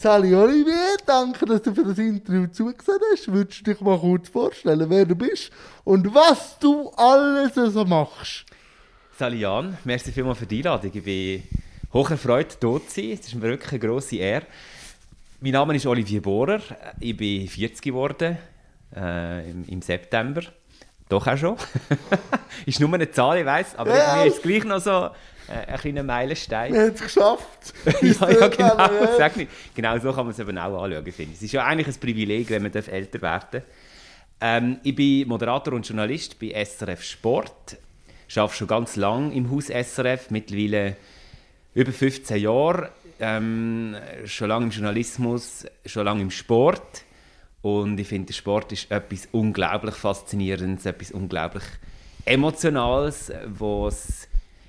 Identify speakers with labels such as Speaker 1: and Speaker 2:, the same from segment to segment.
Speaker 1: Sally Olivier, danke, dass du für das Interview zugesehen hast. Würdest du dich mal kurz vorstellen, wer du bist und was du alles so machst?
Speaker 2: Sally Jan, merci vielmals für die Einladung. Ich bin hoch erfreut, hier zu sein. Es ist mir wirklich eine grosse Ehre. Mein Name ist Olivier Bohrer. Ich bin 40 geworden äh, im, im, September. Doch auch schon. ist nur eine Zahl, ich weiß, aber ja. mir ist es gleich noch so äh, ein kleiner Meilenstein.
Speaker 1: Wir haben es geschafft.
Speaker 2: ja, ja, genau. Sag nicht. Genau so kann man es eben auch anschauen, finde ich. Es ist ja eigentlich ein Privileg, wenn man älter werden darf. Ähm, ich bin Moderator und Journalist bei SRF Sport. Ich arbeite schon ganz lange im Haus SRF, mittlerweile über 15 Jahre. Ähm, schon lange im Journalismus, schon lange im Sport. Und ich finde, der Sport ist etwas unglaublich Faszinierendes, etwas unglaublich Emotionales, wo es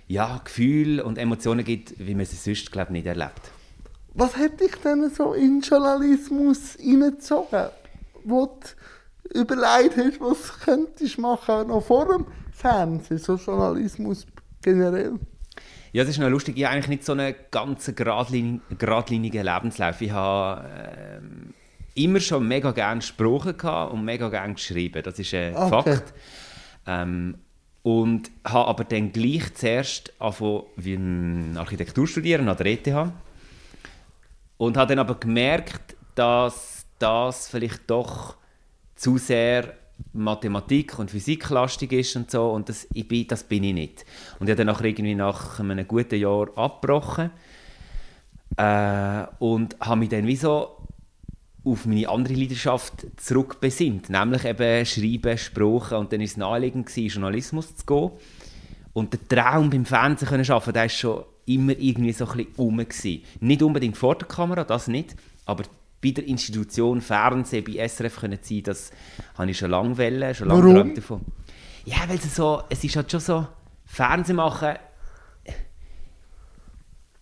Speaker 2: ja, Gefühle und Emotionen gibt, wie man sie sonst glaube nicht erlebt.
Speaker 1: Was hat dich denn so in Journalismus hineingezogen? Wo du überlegt hast, was könntest du machen, noch vor dem Fernsehen, so Journalismus generell?
Speaker 2: Ja, das ist noch lustig. Ich habe eigentlich nicht so einen ganz geradlin geradlinigen Lebenslauf. Ich habe äh, immer schon mega gerne gesprochen und mega gerne geschrieben. Das ist ein okay. Fakt. Ähm, und habe aber dann gleich zuerst angefangen, Architektur studieren an der ETH. Und habe dann aber gemerkt, dass das vielleicht doch zu sehr Mathematik und Physik lastig ist und so. Und das, ich bin, das bin ich nicht. Und ich habe dann irgendwie nach einem guten Jahr abgebrochen. Äh, und habe mich dann wie so auf meine andere Leidenschaft zurückbesinnt, nämlich eben Schreiben, Sprachen und dann war es naheliegend, gewesen, Journalismus zu gehen. Und der Traum beim Fernsehen zu arbeiten, der war schon immer irgendwie so ein bisschen rum. Nicht unbedingt vor der Kamera, das nicht, aber bei der Institution Fernsehen, bei SRF können sein, das habe ich schon lange wollen, schon lange
Speaker 1: geträumt
Speaker 2: davon. Ja, weil es so, es ist halt schon so, Fernsehen machen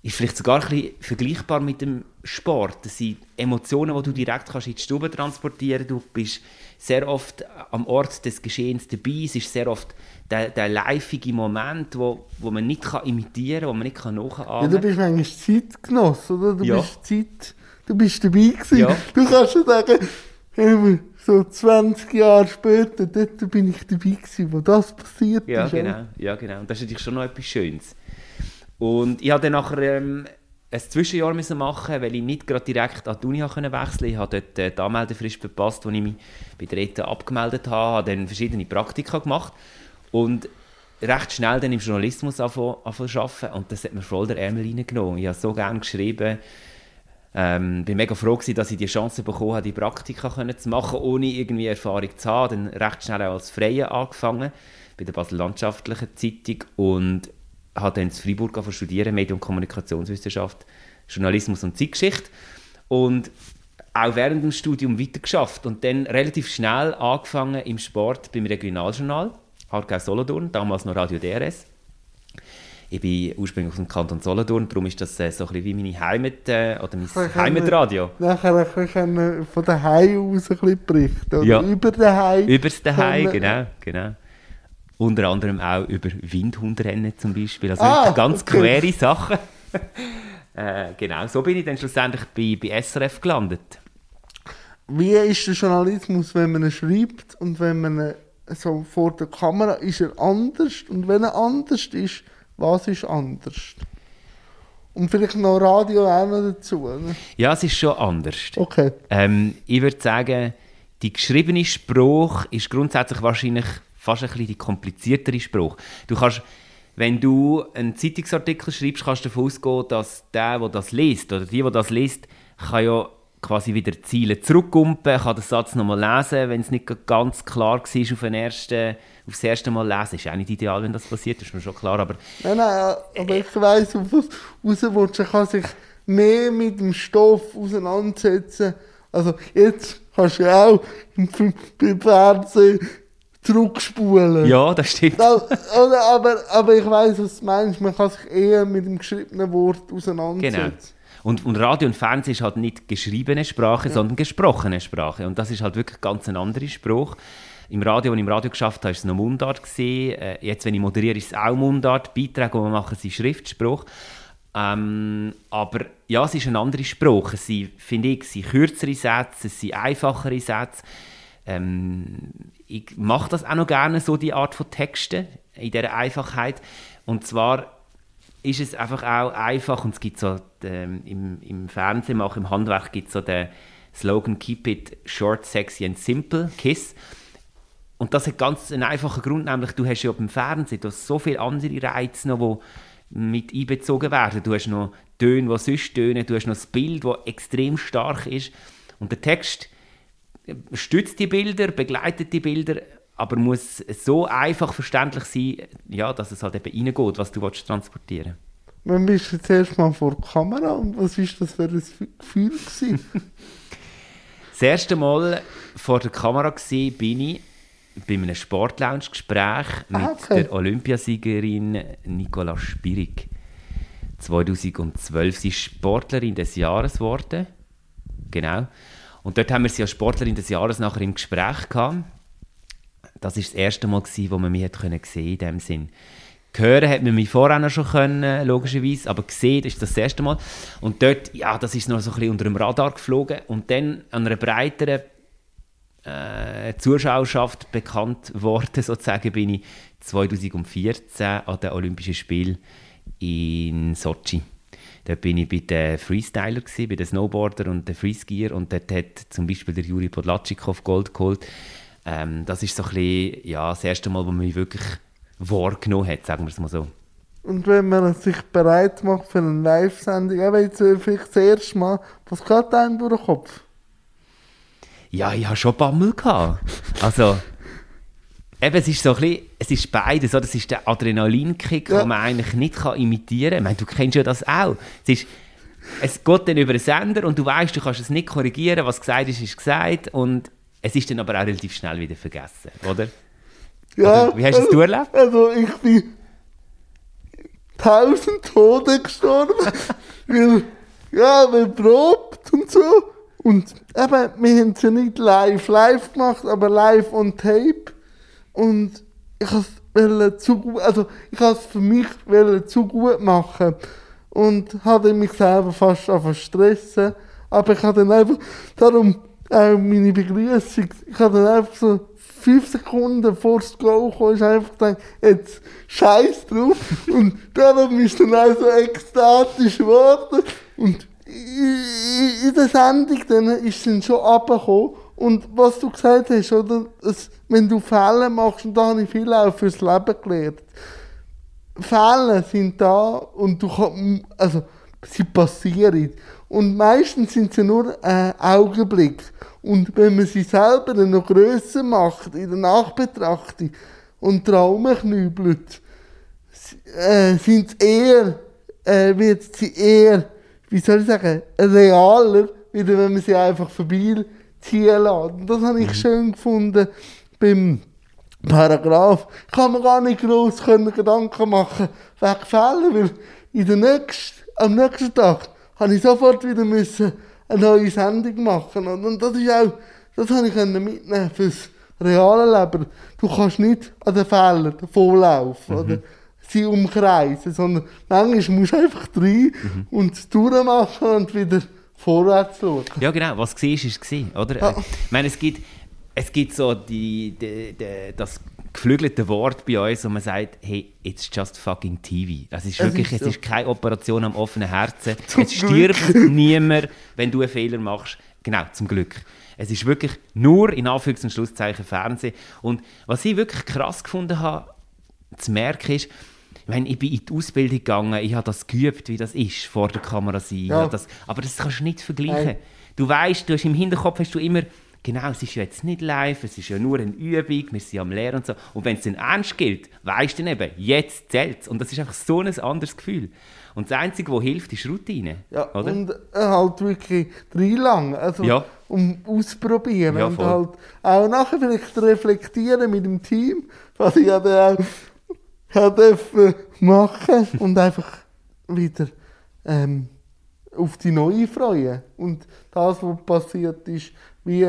Speaker 2: ist vielleicht sogar ein bisschen vergleichbar mit dem Sport. Das sind Emotionen, die du direkt kannst in die Stube transportieren kannst. Du bist sehr oft am Ort des Geschehens dabei. Es ist sehr oft der, der liveige Moment, wo, wo man nicht kann imitieren kann, wo man nicht kann nachahmen
Speaker 1: kann. Ja, du bist manchmal Zeitgenoss, oder? Du
Speaker 2: ja.
Speaker 1: bist Zeit, du bist dabei gewesen.
Speaker 2: Ja.
Speaker 1: Du kannst schon sagen, so 20 Jahre später, dort bin ich dabei gewesen, wo das passiert
Speaker 2: ja,
Speaker 1: ist.
Speaker 2: Genau. Ja, genau. Und das ist natürlich schon noch etwas Schönes. Und ich musste dann nachher ähm, ein Zwischenjahr müssen machen, weil ich nicht gerade direkt an die Uni wechseln konnte. Ich habe dort äh, die Anmeldefrist verpasst, als ich mich bei der ETH abgemeldet habe, habe dann verschiedene Praktika gemacht und recht schnell dann im Journalismus angefangen zu arbeiten und das hat mir voll der Ärmel reingenommen. Ich habe so gerne geschrieben, ähm, bin mega froh gewesen, dass ich die Chance bekommen habe, die Praktika zu machen, ohne irgendwie Erfahrung zu haben. Dann recht schnell auch als Freie angefangen, bei der Basel Landschaftlichen Zeitung und habe dann in Freiburg studieren, Medien- und Kommunikationswissenschaft, Journalismus und Zeitgeschichte. Und auch während dem Studium weitergeschafft und dann relativ schnell angefangen im Sport beim Regionaljournal, Aargau Solothurn, damals noch Radio DRS. Ich bin ursprünglich aus dem Kanton Solothurn, darum ist das äh, so ein bisschen wie meine Heimat äh, oder mein Heimatradio.
Speaker 1: Nachher können von daheim aus ein bisschen berichten, oder
Speaker 2: ja.
Speaker 1: über daheim.
Speaker 2: Über das daheim, genau, genau. Unter anderem auch über Windhundrennen zum Beispiel. Also ah, ganz okay. quere Sachen. äh, genau, so bin ich dann schlussendlich bei, bei SRF gelandet.
Speaker 1: Wie ist der Journalismus, wenn man ihn schreibt und wenn man so vor der Kamera ist er anders und wenn er anders ist, was ist anders? Und vielleicht noch Radio auch noch dazu. Ne?
Speaker 2: Ja, es ist schon anders.
Speaker 1: Okay.
Speaker 2: Ähm, ich würde sagen, die geschriebene Spruch ist grundsätzlich wahrscheinlich fast ein bisschen die kompliziertere Spruch. Du kannst, wenn du einen Zeitungsartikel schreibst, kannst du davon ausgehen, dass der, der das liest, oder die, die das liest, kann ja quasi wieder Ziele zurückkumpen, kann den Satz nochmal lesen, wenn es nicht ganz klar war auf, den ersten, auf das erste Mal lesen. Ist auch nicht ideal, wenn das passiert, ist mir schon klar, aber...
Speaker 1: Nein, nein, aber ich weiss, auf was raus willst. kann sich mehr mit dem Stoff auseinandersetzen. Also jetzt kannst du auch beim Fernsehen zurückspulen.
Speaker 2: Ja, das stimmt.
Speaker 1: Das, oder, aber, aber ich weiß, was du meinst. Man kann sich eher mit dem geschriebenen Wort auseinandersetzen. Genau.
Speaker 2: Und, und Radio und Fernsehen ist halt nicht geschriebene Sprache, ja. sondern gesprochene Sprache. Und das ist halt wirklich ganz ein anderer Spruch. Im Radio, als ich im Radio geschafft habe, war es noch Mundart. Gewesen. Äh, jetzt, wenn ich moderiere, ist es auch Mundart. Beiträge, die wir machen, sind Schriftspruch. Ähm, aber ja, es ist eine andere Sprache. Es sind, finde ich, sind kürzere Sätze, es sind einfachere Sätze. Ähm, ich mache das auch noch gerne, so die Art von Texten, in dieser Einfachheit. Und zwar ist es einfach auch einfach und es gibt so ähm, im, im Fernsehen, auch im Handwerk gibt es so den Slogan Keep it short, sexy and simple, KISS. Und das hat ganz einen einfachen Grund, nämlich du hast ja beim Fernsehen du hast so viele andere Reize noch, die mit einbezogen werden. Du hast noch Töne, die sonst tönen, du hast noch das Bild, das extrem stark ist. Und der Text stützt die Bilder, begleitet die Bilder, aber muss so einfach verständlich sein, ja, dass es halt eben reingeht, was du willst transportieren
Speaker 1: Wann bist du zuerst mal vor der Kamera und was war das für ein Gefühl?
Speaker 2: das erste Mal vor der Kamera war, bin ich bei einem Sportlounge-Gespräch mit ah, okay. der Olympiasiegerin Nicola Spirig. 2012 sie Sportlerin des Jahres geworden. Genau. Und dort haben wir sie als Sportlerin des Jahres nachher im Gespräch gehabt. Das war das erste Mal, gewesen, wo man mich hat können sehen in dem Sinn. Hören hat man mich vorher noch schon können, logischerweise, aber gesehen ist das, das erste Mal. Und dort, ja, das ist noch so ein bisschen unter dem Radar geflogen. Und dann an einer breiteren äh, Zuschauerschaft bekannt worden, sozusagen, bin ich 2014 an den Olympischen Spielen in Sochi. Dort bin ich bei den Freestyler, gewesen, bei den Snowboarder und den Freeskier und dort hat zum Beispiel der Juri Podlatschikow Gold geholt. Ähm, das ist so ein bisschen, ja, das erste Mal, wo man mich wirklich wahrgenommen hat, sagen wir es mal so.
Speaker 1: Und wenn man sich bereit macht für eine Live-Sendung, eben jetzt vielleicht das erste Mal, was geht einem durch den Kopf?
Speaker 2: Ja, ich hatte schon Bammel. Gehabt. Also, eben, es ist so ein bisschen, es ist beides. Oder? Das ist der Adrenalinkick, ja. den man eigentlich nicht kann imitieren kann. Ich meine, du kennst ja das auch. Es ist es geht dann über den Sender und du weißt, du kannst es nicht korrigieren, was gesagt ist, ist gesagt und es ist dann aber auch relativ schnell wieder vergessen, oder?
Speaker 1: Ja.
Speaker 2: Oder wie hast du es also, erlebt?
Speaker 1: Also ich bin tausend Tode gestorben, weil, ja, wir probt und so. Und eben, wir haben es ja nicht live live gemacht, aber live on tape. Und ich wollte zu gut, also ich wollte es für mich zu gut machen. Und hatte mich selber fast an stressen. Aber ich habe dann einfach, darum auch meine Begrüßung. Ich habe dann einfach so fünf Sekunden vor das Go gekommen, ist einfach gedacht, jetzt scheiß drauf. Und darum ist dann auch so ekstatisch geworden. Und in der Sendung dann ist es dann schon runtergekommen. Und was du gesagt hast, oder, dass, wenn du Fälle machst, und da habe ich viel auch fürs Leben gelernt. Fälle sind da und du kannst, also, sie passieren. Und meistens sind sie nur ein Augenblick. Und wenn man sie selber noch grösser macht, in der Nachbetrachtung, und Traumen knübelt, äh, sind eher, äh, wird sie eher, wie soll ich sagen, realer, wieder wenn man sie einfach vorbeiziehen Und das habe ich mhm. schön gefunden beim Paragraph. Kann man gar nicht gross Gedanken machen wegen Fällen, weil in der nächsten, am nächsten Tag habe ich sofort wieder müssen eine neue Sendung machen. Und das ist auch, das habe ich mitnehmen fürs reale Leben. Du kannst nicht an den Fehlern davonlaufen mhm. oder sie umkreisen, sondern manchmal musst du einfach rein mhm. und durchmachen und wieder vorwärts schauen.
Speaker 2: Ja genau, was war, ist war, oder? Ja. Ich meine, es gibt, es gibt so die, die, die, das geflügelte Wort bei uns, wo man sagt, hey, it's just fucking TV. Es ist wirklich, es ist, so. es ist keine Operation am offenen Herzen. Zum es stirbt niemand, wenn du einen Fehler machst. Genau, zum Glück. Es ist wirklich nur in Anführungs- und Schlusszeichen Fernsehen. Und was ich wirklich krass gefunden habe, zu merken ist, ich, meine, ich bin in die Ausbildung gegangen, ich habe das geübt, wie das ist, vor der Kamera sein. Ja. Das, aber das kannst du nicht vergleichen. Nein. Du weißt, du hast im Hinterkopf hast du immer genau, es ist ja jetzt nicht live, es ist ja nur eine Übung, wir sind am Lehren und so. Und wenn es dann ernst gilt, weißt du dann eben, jetzt zählt es. Und das ist einfach so ein anderes Gefühl. Und das Einzige, was hilft, ist Routine.
Speaker 1: Ja, oder? und äh, halt wirklich lang, also ja. um auszuprobieren. Ja, und halt auch nachher vielleicht reflektieren mit dem Team, was ich ja dann auch dürfen machen und einfach wieder ähm, auf die Neue freuen. Und das, was passiert ist, wie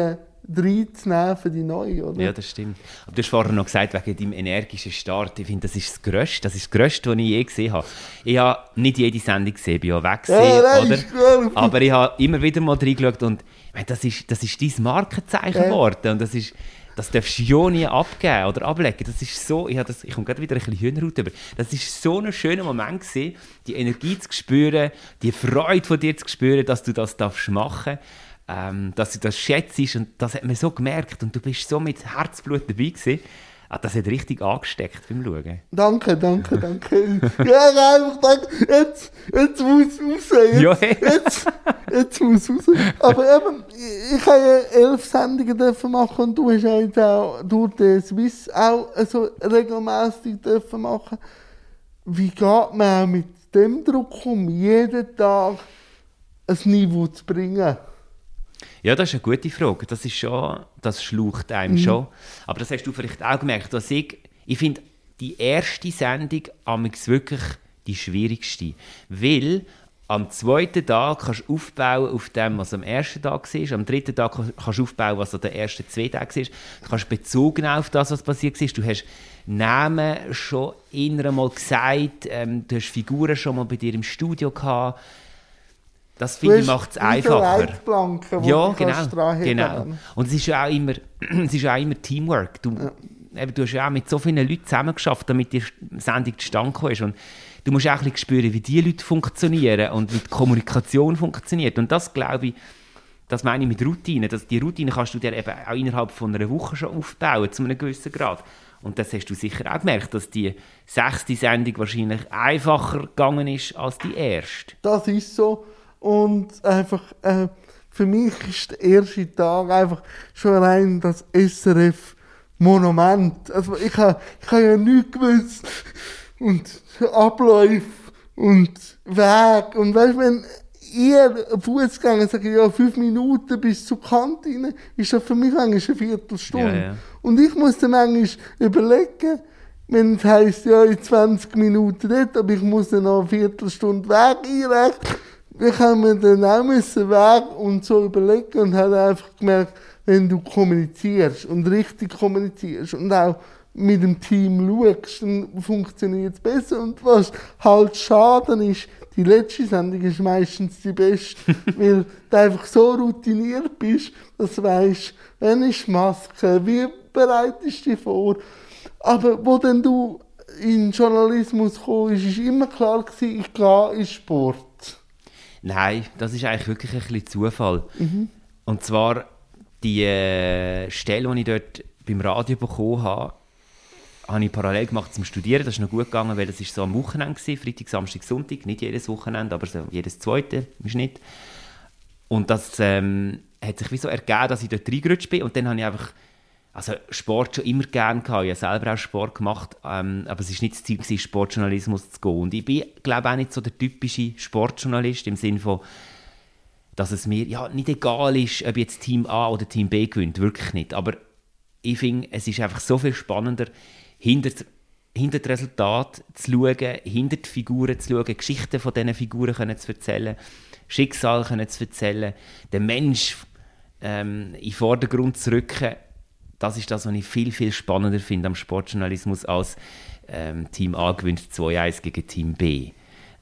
Speaker 1: reinzunehmen für die neue, oder?
Speaker 2: Ja, das stimmt. Aber du hast vorher noch gesagt, wegen deinem energischen Start. Ich finde, das ist das Größte, das ist das Größte, was ich je gesehen habe. Ich habe nicht jede Sendung gesehen, bin ja weg
Speaker 1: Ja,
Speaker 2: oder? Aber ich habe immer wieder mal reingeschaut und ich meine, das ist, das ist dein Markenzeichen
Speaker 1: Ja.
Speaker 2: geworden. Und das ist, das darfst du ja nie abgeben oder ablegen. Das ist so, ich, das, ich komme gerade wieder ein bisschen Hühnerhaut über. Das ist so ein schöner Moment gewesen, die Energie zu spüren, die Freude von dir zu spüren, dass du das darfst machen ähm, dass du das schätzt und das hat man so gemerkt und du bist so mit Herzblut dabei gewesen. Ah, das hat richtig angesteckt beim Schauen.
Speaker 1: Danke, danke, danke. ja, einfach gedacht, jetzt, jetzt muss raus. Jetzt,
Speaker 2: Ja, hey.
Speaker 1: jetzt, jetzt muss raus. Aber eben, ich, ich habe ja elf Sendungen dürfen machen und du hast ja jetzt auch durch den Swiss auch so regelmäßig dürfen machen. Wie geht man auch mit dem Druck um, jeden Tag ein Niveau zu bringen?
Speaker 2: Ja, das ist eine gute Frage. Das ist schon, das schlaucht einem
Speaker 1: Mhm.
Speaker 2: schon. Aber das hast du vielleicht auch gemerkt, dass ich, ich finde, die erste Sendung amix wirklich die schwierigste. Weil am zweiten Tag kannst du aufbauen auf dem, was am ersten Tag war. Am dritten Tag kann- kannst du aufbauen, was an den ersten zwei Tagen war. Du kannst Bezug nehmen auf das, was passiert ist. Du hast Namen schon inner mal gesagt. Ähm, du hast Figuren schon mal bei dir im Studio gehabt. Das finde ich macht es einfacher.
Speaker 1: Leitplanken,
Speaker 2: Ja, genau. genau. Und es ist ja auch immer, es ist ja auch immer Teamwork. Du, eben, du hast ja auch mit so vielen Leuten zusammengeschafft, damit die Sendung zustande ist. Und du musst auch ein bisschen spüren, wie die Leute funktionieren und wie die Kommunikation funktioniert. Und das, glaube ich, das meine ich mit Routine. Dass die Routine kannst du dir eben auch innerhalb von einer Woche schon aufbauen, zu einem gewissen Grad. Und das hast du sicher auch gemerkt, dass die sechste Sendung wahrscheinlich einfacher gegangen ist als die erste.
Speaker 1: Das ist so. Und einfach, äh, für mich ist der erste Tag einfach schon allein das SRF-Monument. Also ich habe ich ha ja nichts gewusst. Und Abläufe und Weg. Und weißt du, wenn ihr Fußgänger sagt, ja, fünf Minuten bis zur Kantine, ist das für mich eigentlich eine Viertelstunde.
Speaker 2: Ja, ja.
Speaker 1: Und ich muss dann manchmal überlegen, wenn es heisst, ja, in 20 Minuten dort, aber ich muss dann noch eine Viertelstunde Weg einrechnen. Mir dann auch müssen Weg und so überlegen und habe einfach gemerkt, wenn du kommunizierst und richtig kommunizierst und auch mit dem Team schaust, dann funktioniert es besser. Und was halt schade ist, die letzte Sendung ist meistens die beste, weil du einfach so routiniert bist, dass du weißt, wenn ist Maske, wie bereitest du dich vor. Aber wo dann du in den Journalismus kommst, ist immer klar gewesen, ich gehe in Sport.
Speaker 2: Nein, das ist eigentlich wirklich ein bisschen Zufall. Und zwar die äh, Stelle, die ich dort beim Radio bekommen habe, habe ich parallel gemacht zum Studieren. Das ist noch gut gegangen, weil das ist so am Wochenende war, Freitag, Samstag, Sonntag. Nicht jedes Wochenende, aber so jedes zweite im Schnitt. Und das ähm, hat sich wie so ergeben, dass ich dort reingerutscht bin. Und dann habe ich einfach also Sport schon immer gerne gehabt. Ich habe selber auch Sport gemacht, ähm, aber es war nicht das Ziel, gewesen, Sportjournalismus zu gehen. Und ich bin, glaube auch nicht so der typische Sportjournalist im Sinne von, dass es mir ja, nicht egal ist, ob jetzt Team A oder Team B gewinnt. Wirklich nicht. Aber ich finde, es ist einfach so viel spannender, hinter, hinter das Resultat zu schauen, hinter die Figuren zu schauen, Geschichten von diesen Figuren können zu erzählen, Schicksal können zu erzählen, den Mensch ähm, in den Vordergrund zu rücken. Das ist das, was ich viel, viel spannender finde am Sportjournalismus als ähm, Team A gewinnt 2-1 gegen Team B.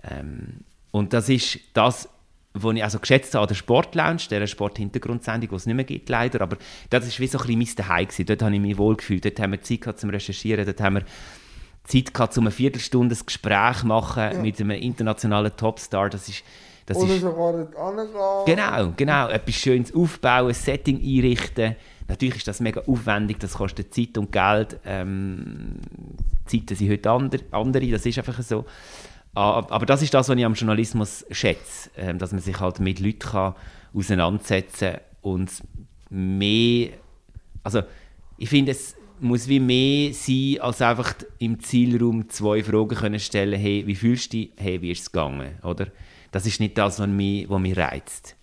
Speaker 2: Ähm, und das ist das, was ich also geschätzt habe an der Sportlounge, der Sporthintergrundsendung, die es nicht mehr gibt, leider. Aber das war wie so ein bisschen mein Zuhause. gewesen. Dort habe ich mich wohlgefühlt. Dort haben wir Zeit gehabt zum Recherchieren. Dort haben wir Zeit gehabt, um eine Viertelstunde ein Gespräch zu machen mit einem internationalen Topstar. Das ist, das
Speaker 1: Oder
Speaker 2: ist
Speaker 1: sogar nicht angehen.
Speaker 2: Genau, genau. Etwas Schönes aufbauen, ein Setting einrichten. Natürlich ist das mega aufwendig, das kostet Zeit und Geld. Ähm, Zeiten sind heute ander, andere, das ist einfach so. Ah, Aber das ist das, was ich am Journalismus schätze, ähm, dass man sich halt mit Leuten kann auseinandersetzen kann und mehr, also ich finde, es muss wie mehr sein, als einfach im Zielraum zwei Fragen können stellen hey, wie fühlst du dich, hey, wie ist es gegangen, oder? Das ist nicht das, was mich, was mich reizt.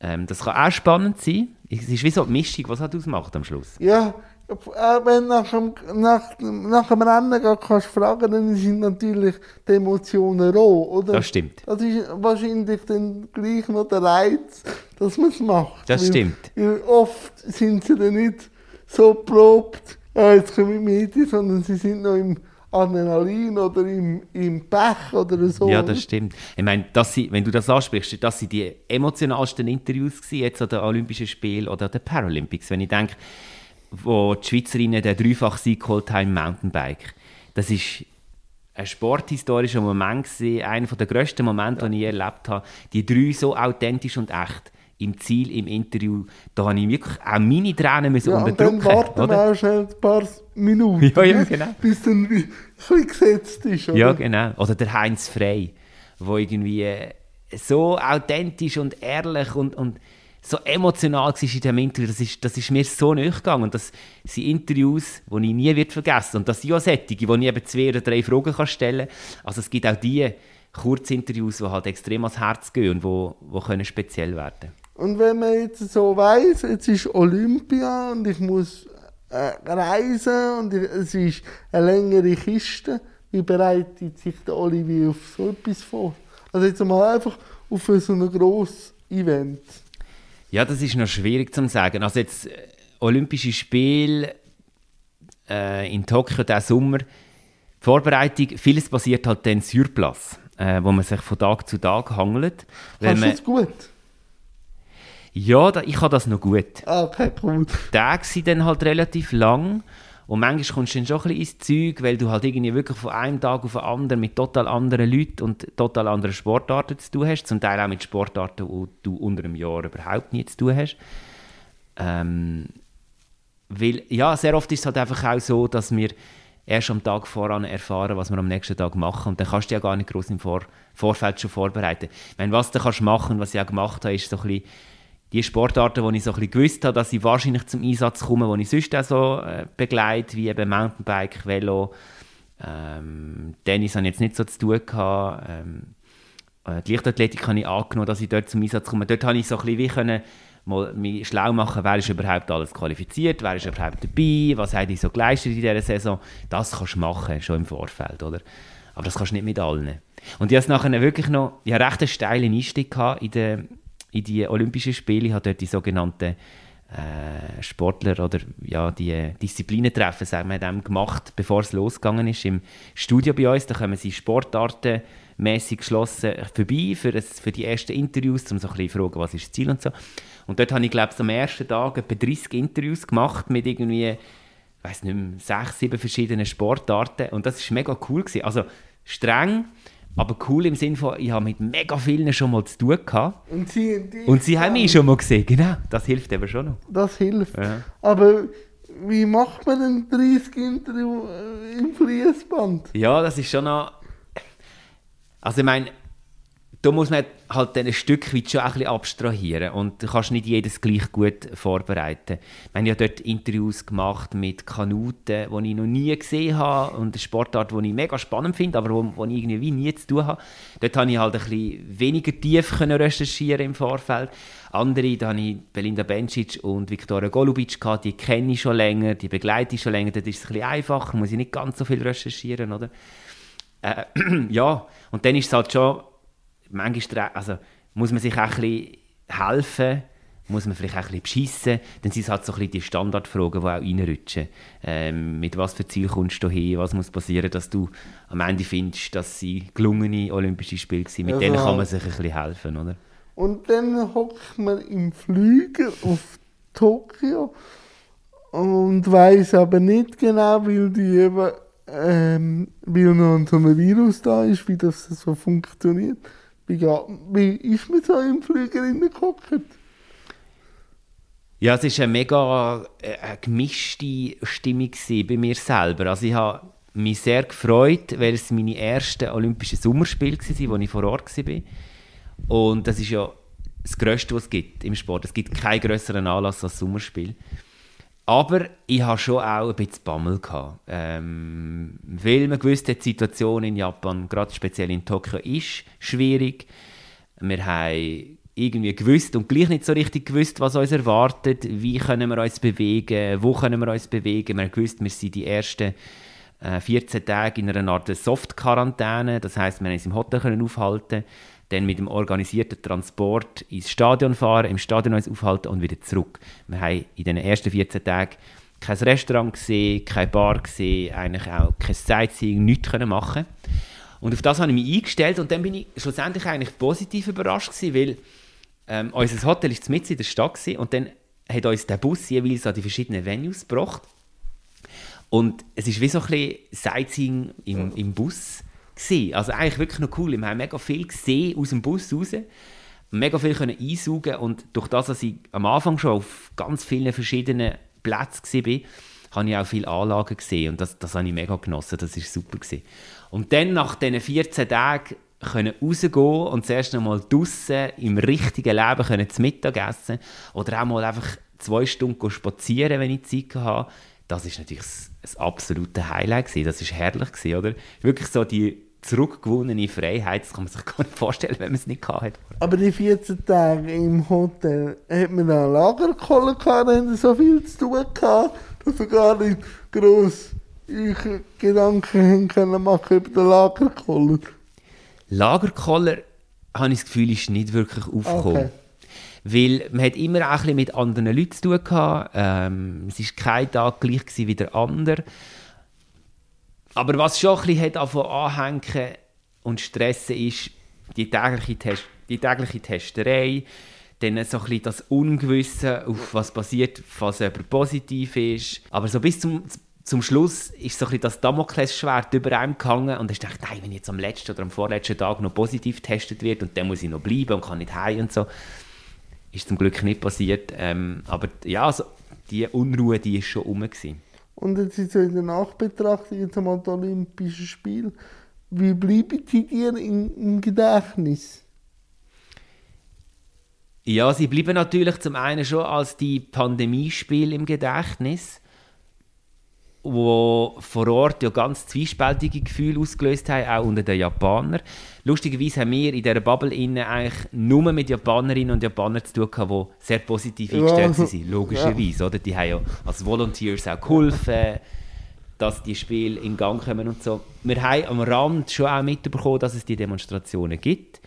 Speaker 2: Ähm, das kann auch spannend sein. Es ist wie so eine Mischung, was hat ausmacht am Schluss.
Speaker 1: Ja, äh, wenn du nach dem, nach, nach dem Rennen kannst fragen, dann sind natürlich die Emotionen roh, oder?
Speaker 2: Das stimmt.
Speaker 1: Das ist wahrscheinlich dann gleich noch der Reiz, dass man es macht.
Speaker 2: Das
Speaker 1: weil,
Speaker 2: stimmt.
Speaker 1: Weil oft sind sie dann nicht so probt, ja, jetzt kommen die Medien, sondern sie sind noch im Adrenalin oder im, im Pech oder so.
Speaker 2: Ja, das stimmt. Ich meine, dass sie, wenn du das ansprichst, das sind die emotionalsten Interviews gewesen, jetzt an den Olympischen Spielen oder an den Paralympics. Wenn ich denke, wo die Schweizerinnen den Dreifach-Sieg geholt haben im Mountainbike. Das ist ein sporthistorischer Moment gewesen, einer der grössten Momente, ja. die ich erlebt habe. Die drei so authentisch und echt im Ziel, im Interview, da habe ich wirklich auch meine Tränen müssen
Speaker 1: ja, unterdrücken. Und dann warten oder? wir auch ein paar Minuten,
Speaker 2: ja, ja, genau.
Speaker 1: bis dann wie, ein gesetzt ist. Oder?
Speaker 2: Ja, genau. Oder der Heinz Frey, wo irgendwie äh, so authentisch und ehrlich und, und so emotional war in diesem Interview. Das ist, das ist mir so nahe gegangen. Und das sind Interviews, die ich nie wird vergessen Und das sind auch solche, wo ich eben zwei oder drei Fragen kann stellen kann. Also es gibt auch die Kurzinterviews, die halt extrem ans Herz gehen und wo, wo können speziell werden können.
Speaker 1: Und wenn man jetzt so weiß, jetzt ist Olympia und ich muss äh, reisen und es ist eine längere Kiste, wie bereitet sich der Olivier auf so etwas vor? Also jetzt mal einfach auf so ein grosses Event.
Speaker 2: Ja, das ist noch schwierig zu sagen. Also jetzt äh, Olympische Spiele äh, in Tokio diesen Sommer, die Vorbereitung, vieles passiert halt dann sur place, äh, wo man sich von Tag zu Tag hangelt.
Speaker 1: Kannst du das gut?
Speaker 2: Ja, da, ich habe das noch gut.
Speaker 1: Ah, okay, cool.
Speaker 2: Die Tage sind dann halt relativ lang. Und manchmal kommst du dann schon ein bisschen ins Zeug, weil du halt irgendwie wirklich von einem Tag auf den anderen mit total anderen Leuten und total anderen Sportarten zu tun hast. Zum Teil auch mit Sportarten, die du unter einem Jahr überhaupt nie zu tun hast. Ähm, weil, ja, sehr oft ist es halt einfach auch so, dass wir erst am Tag voran erfahren, was wir am nächsten Tag machen. Und dann kannst du ja gar nicht groß im Vor Vorfeld schon vorbereiten. Ich meine, was du kannst machen, was ich auch gemacht habe, ist so ein bisschen die Sportarten, wo ich so ein bisschen gewusst habe, dass sie wahrscheinlich zum Einsatz kommen, die ich sonst auch so äh, begleite, wie eben Mountainbike, Velo, ähm, Tennis habe ich jetzt nicht so zu tun gehabt, ähm, äh, die Leichtathletik habe ich angenommen, dass ich dort zum Einsatz komme. Dort habe ich so ein bisschen wie mal mich schlau machen, wer ist überhaupt alles qualifiziert, wer ist überhaupt dabei, was habe ich so geleistet in dieser Saison. Das kannst du machen, schon im Vorfeld, oder? Aber das kannst du nicht mit allen. Und ich habe nachher wirklich noch, ich hatte recht einen steilen Einstieg in der in die Olympischen Spiele. Habe dort die sogenannten äh, Sportler oder ja, die Disziplinentreffen sagen wir, gemacht, bevor es losgegangen ist im Studio bei uns. Da kommen sie Sportarten mäßig geschlossen vorbei für, das, für die ersten Interviews, um so ein bisschen zu fragen, was ist das Ziel und so. Und dort habe ich, glaube ich, am ersten Tag etwa 30 Interviews gemacht mit irgendwie, ich weiß nicht mehr, sechs, sieben verschiedenen Sportarten. Und das war mega cool. Gewesen. Also streng, aber cool im Sinne von, ich habe mit mega vielen schon mal zu tun gehabt.
Speaker 1: Und sie,
Speaker 2: und sie haben mich schon mal gesehen, genau. Das hilft eben schon noch.
Speaker 1: Das hilft. Ja. Aber wie macht man denn 30 Interviews äh, im Fließband?
Speaker 2: Ja, das ist schon noch... Also ich meine, da muss man halt ein Stück weit schon ein bisschen abstrahieren und du kannst nicht jedes gleich gut vorbereiten. Wir haben ja dort Interviews gemacht mit Kanuten, die ich noch nie gesehen habe und eine Sportart, die ich mega spannend finde, aber wo, wo ich irgendwie nie zu tun habe. Dort konnte ich halt ein bisschen weniger tief recherchieren im Vorfeld. Andere, da habe ich Belinda Bencic und Viktoria Golubic gehabt, die kenne ich schon länger, die begleite ich schon länger, dort ist es ein bisschen einfacher, muss ich nicht ganz so viel recherchieren, oder? Äh, ja, und dann ist es halt schon manchmal also, muss man sich auch ein bisschen helfen, muss man vielleicht auch ein bisschen beschissen, dann sind es halt so ein bisschen die Standardfragen, die auch reinrutschen. Ähm, mit was für Ziel kommst du hin, was muss passieren, dass du am Ende findest, dass sie gelungene Olympische Spiele waren. Mit ja, denen kann man sich ein bisschen helfen, oder?
Speaker 1: Und dann hockt man im Flüger auf Tokio und weiß aber nicht genau, weil die eben, ähm, weil noch so ein Virus da ist, wie das so funktioniert wie, wie ist man so im Flüger reingehockt?
Speaker 2: Ja, es war eine mega äh, eine gemischte Stimmung bei mir selber. Also ich habe mich sehr gefreut, weil es meine ersten Olympischen Sommerspiele waren, wo ich vor Ort war. Und das ist ja das Größte, was es gibt im Sport. Es gibt keinen größeren Anlass als Sommerspiel. Aber ich hatte schon auch ein bisschen Bammel. Ähm, weil man gewusst die Situation in Japan, gerade speziell in Tokio, ist schwierig. Wir haben irgendwie gewusst und gleich nicht so richtig gewusst, was uns erwartet. Wie können wir uns bewegen? Wo können wir uns bewegen? Wir haben gewusst, wir sind die ersten äh, 14 Tage in einer Art Soft-Quarantäne. Das heisst, wir können uns im Hotel können aufhalten dann mit dem organisierten Transport ins Stadion fahren, im Stadion uns aufhalten und wieder zurück. Wir haben in den ersten 14 Tagen kein Restaurant gesehen, keine Bar gesehen, eigentlich auch kein Sightseeing, nichts können machen Und auf das habe ich mich eingestellt und dann bin ich schlussendlich eigentlich positiv überrascht gewesen, weil ähm, unser Hotel ist mitten in der Stadt gewesen, und dann hat uns der Bus jeweils an die verschiedenen Venues gebracht. Und es ist wie so ein bisschen Sightseeing im, im Bus gewesen. Also eigentlich wirklich noch cool. Wir haben mega viel gesehen aus dem Bus raus, mega viel können einsaugen und durch das, dass ich am Anfang schon auf ganz vielen verschiedenen Plätzen war, habe ich auch viele Anlagen gesehen und das, das habe ich mega genossen, das war super. Gewesen. Und dann nach diesen 14 Tagen können rausgehen und zuerst einmal draußen im richtigen Leben können zu Mittag essen oder auch mal einfach zwei Stunden spazieren, wenn ich Zeit hatte. Das ist natürlich das, absolute Highlight gewesen. Das ist herrlich gewesen, oder? Wirklich so die zurückgewonnene Freiheit, das kann man sich gar nicht vorstellen, wenn man es nicht hatte.
Speaker 1: Aber die 14 Tage im Hotel, hat man da Lagerkoller gehabt, haben so viel zu tun gehabt, dass wir gar nicht gross Gedanken können machen über den Lagerkoller.
Speaker 2: Lagerkoller, habe ich das Gefühl, ist nicht wirklich aufgekommen. Okay. Weil man hat immer auch ein bisschen mit anderen Leuten zu tun gehabt. Ähm, es war kein Tag gleich wie der andere. Aber was schon ein bisschen davon anhängen und stressen ist, die tägliche, Test die tägliche Testerei, dann so ein bisschen das Ungewisse, auf was passiert, falls jemand positiv ist. Aber so bis zum zum Schluss ist so ein das Damoklesschwert über einem gehangen und ich dachte, nein, wenn jetzt am letzten oder am vorletzten Tag noch positiv getestet wird und dann muss ich noch bleiben und kann nicht heim und so, ist zum Glück nicht passiert. Ähm, aber ja, also, die Unruhe, die ist schon rum gewesen.
Speaker 1: Und jetzt ist so in der Nachbetrachtung jetzt einmal das Olympische Spiel. Wie bleiben die dir im, im Gedächtnis?
Speaker 2: Ja, sie bleiben natürlich zum einen schon als die Pandemiespiele im Gedächtnis wo vor Ort ja ganz zwiespältige Gefühle ausgelöst haben, auch unter den Japanern. Lustigerweise haben wir in dieser Bubble innen eigentlich nur mit Japanerinnen und Japanern zu tun gehabt, die sehr positiv eingestellt ja. sind, logischerweise. Ja. Oder? Die haben ja als Volunteers auch geholfen, dass die Spiele in Gang kommen und so. Wir haben am Rand schon auch mitbekommen, dass es die Demonstrationen gibt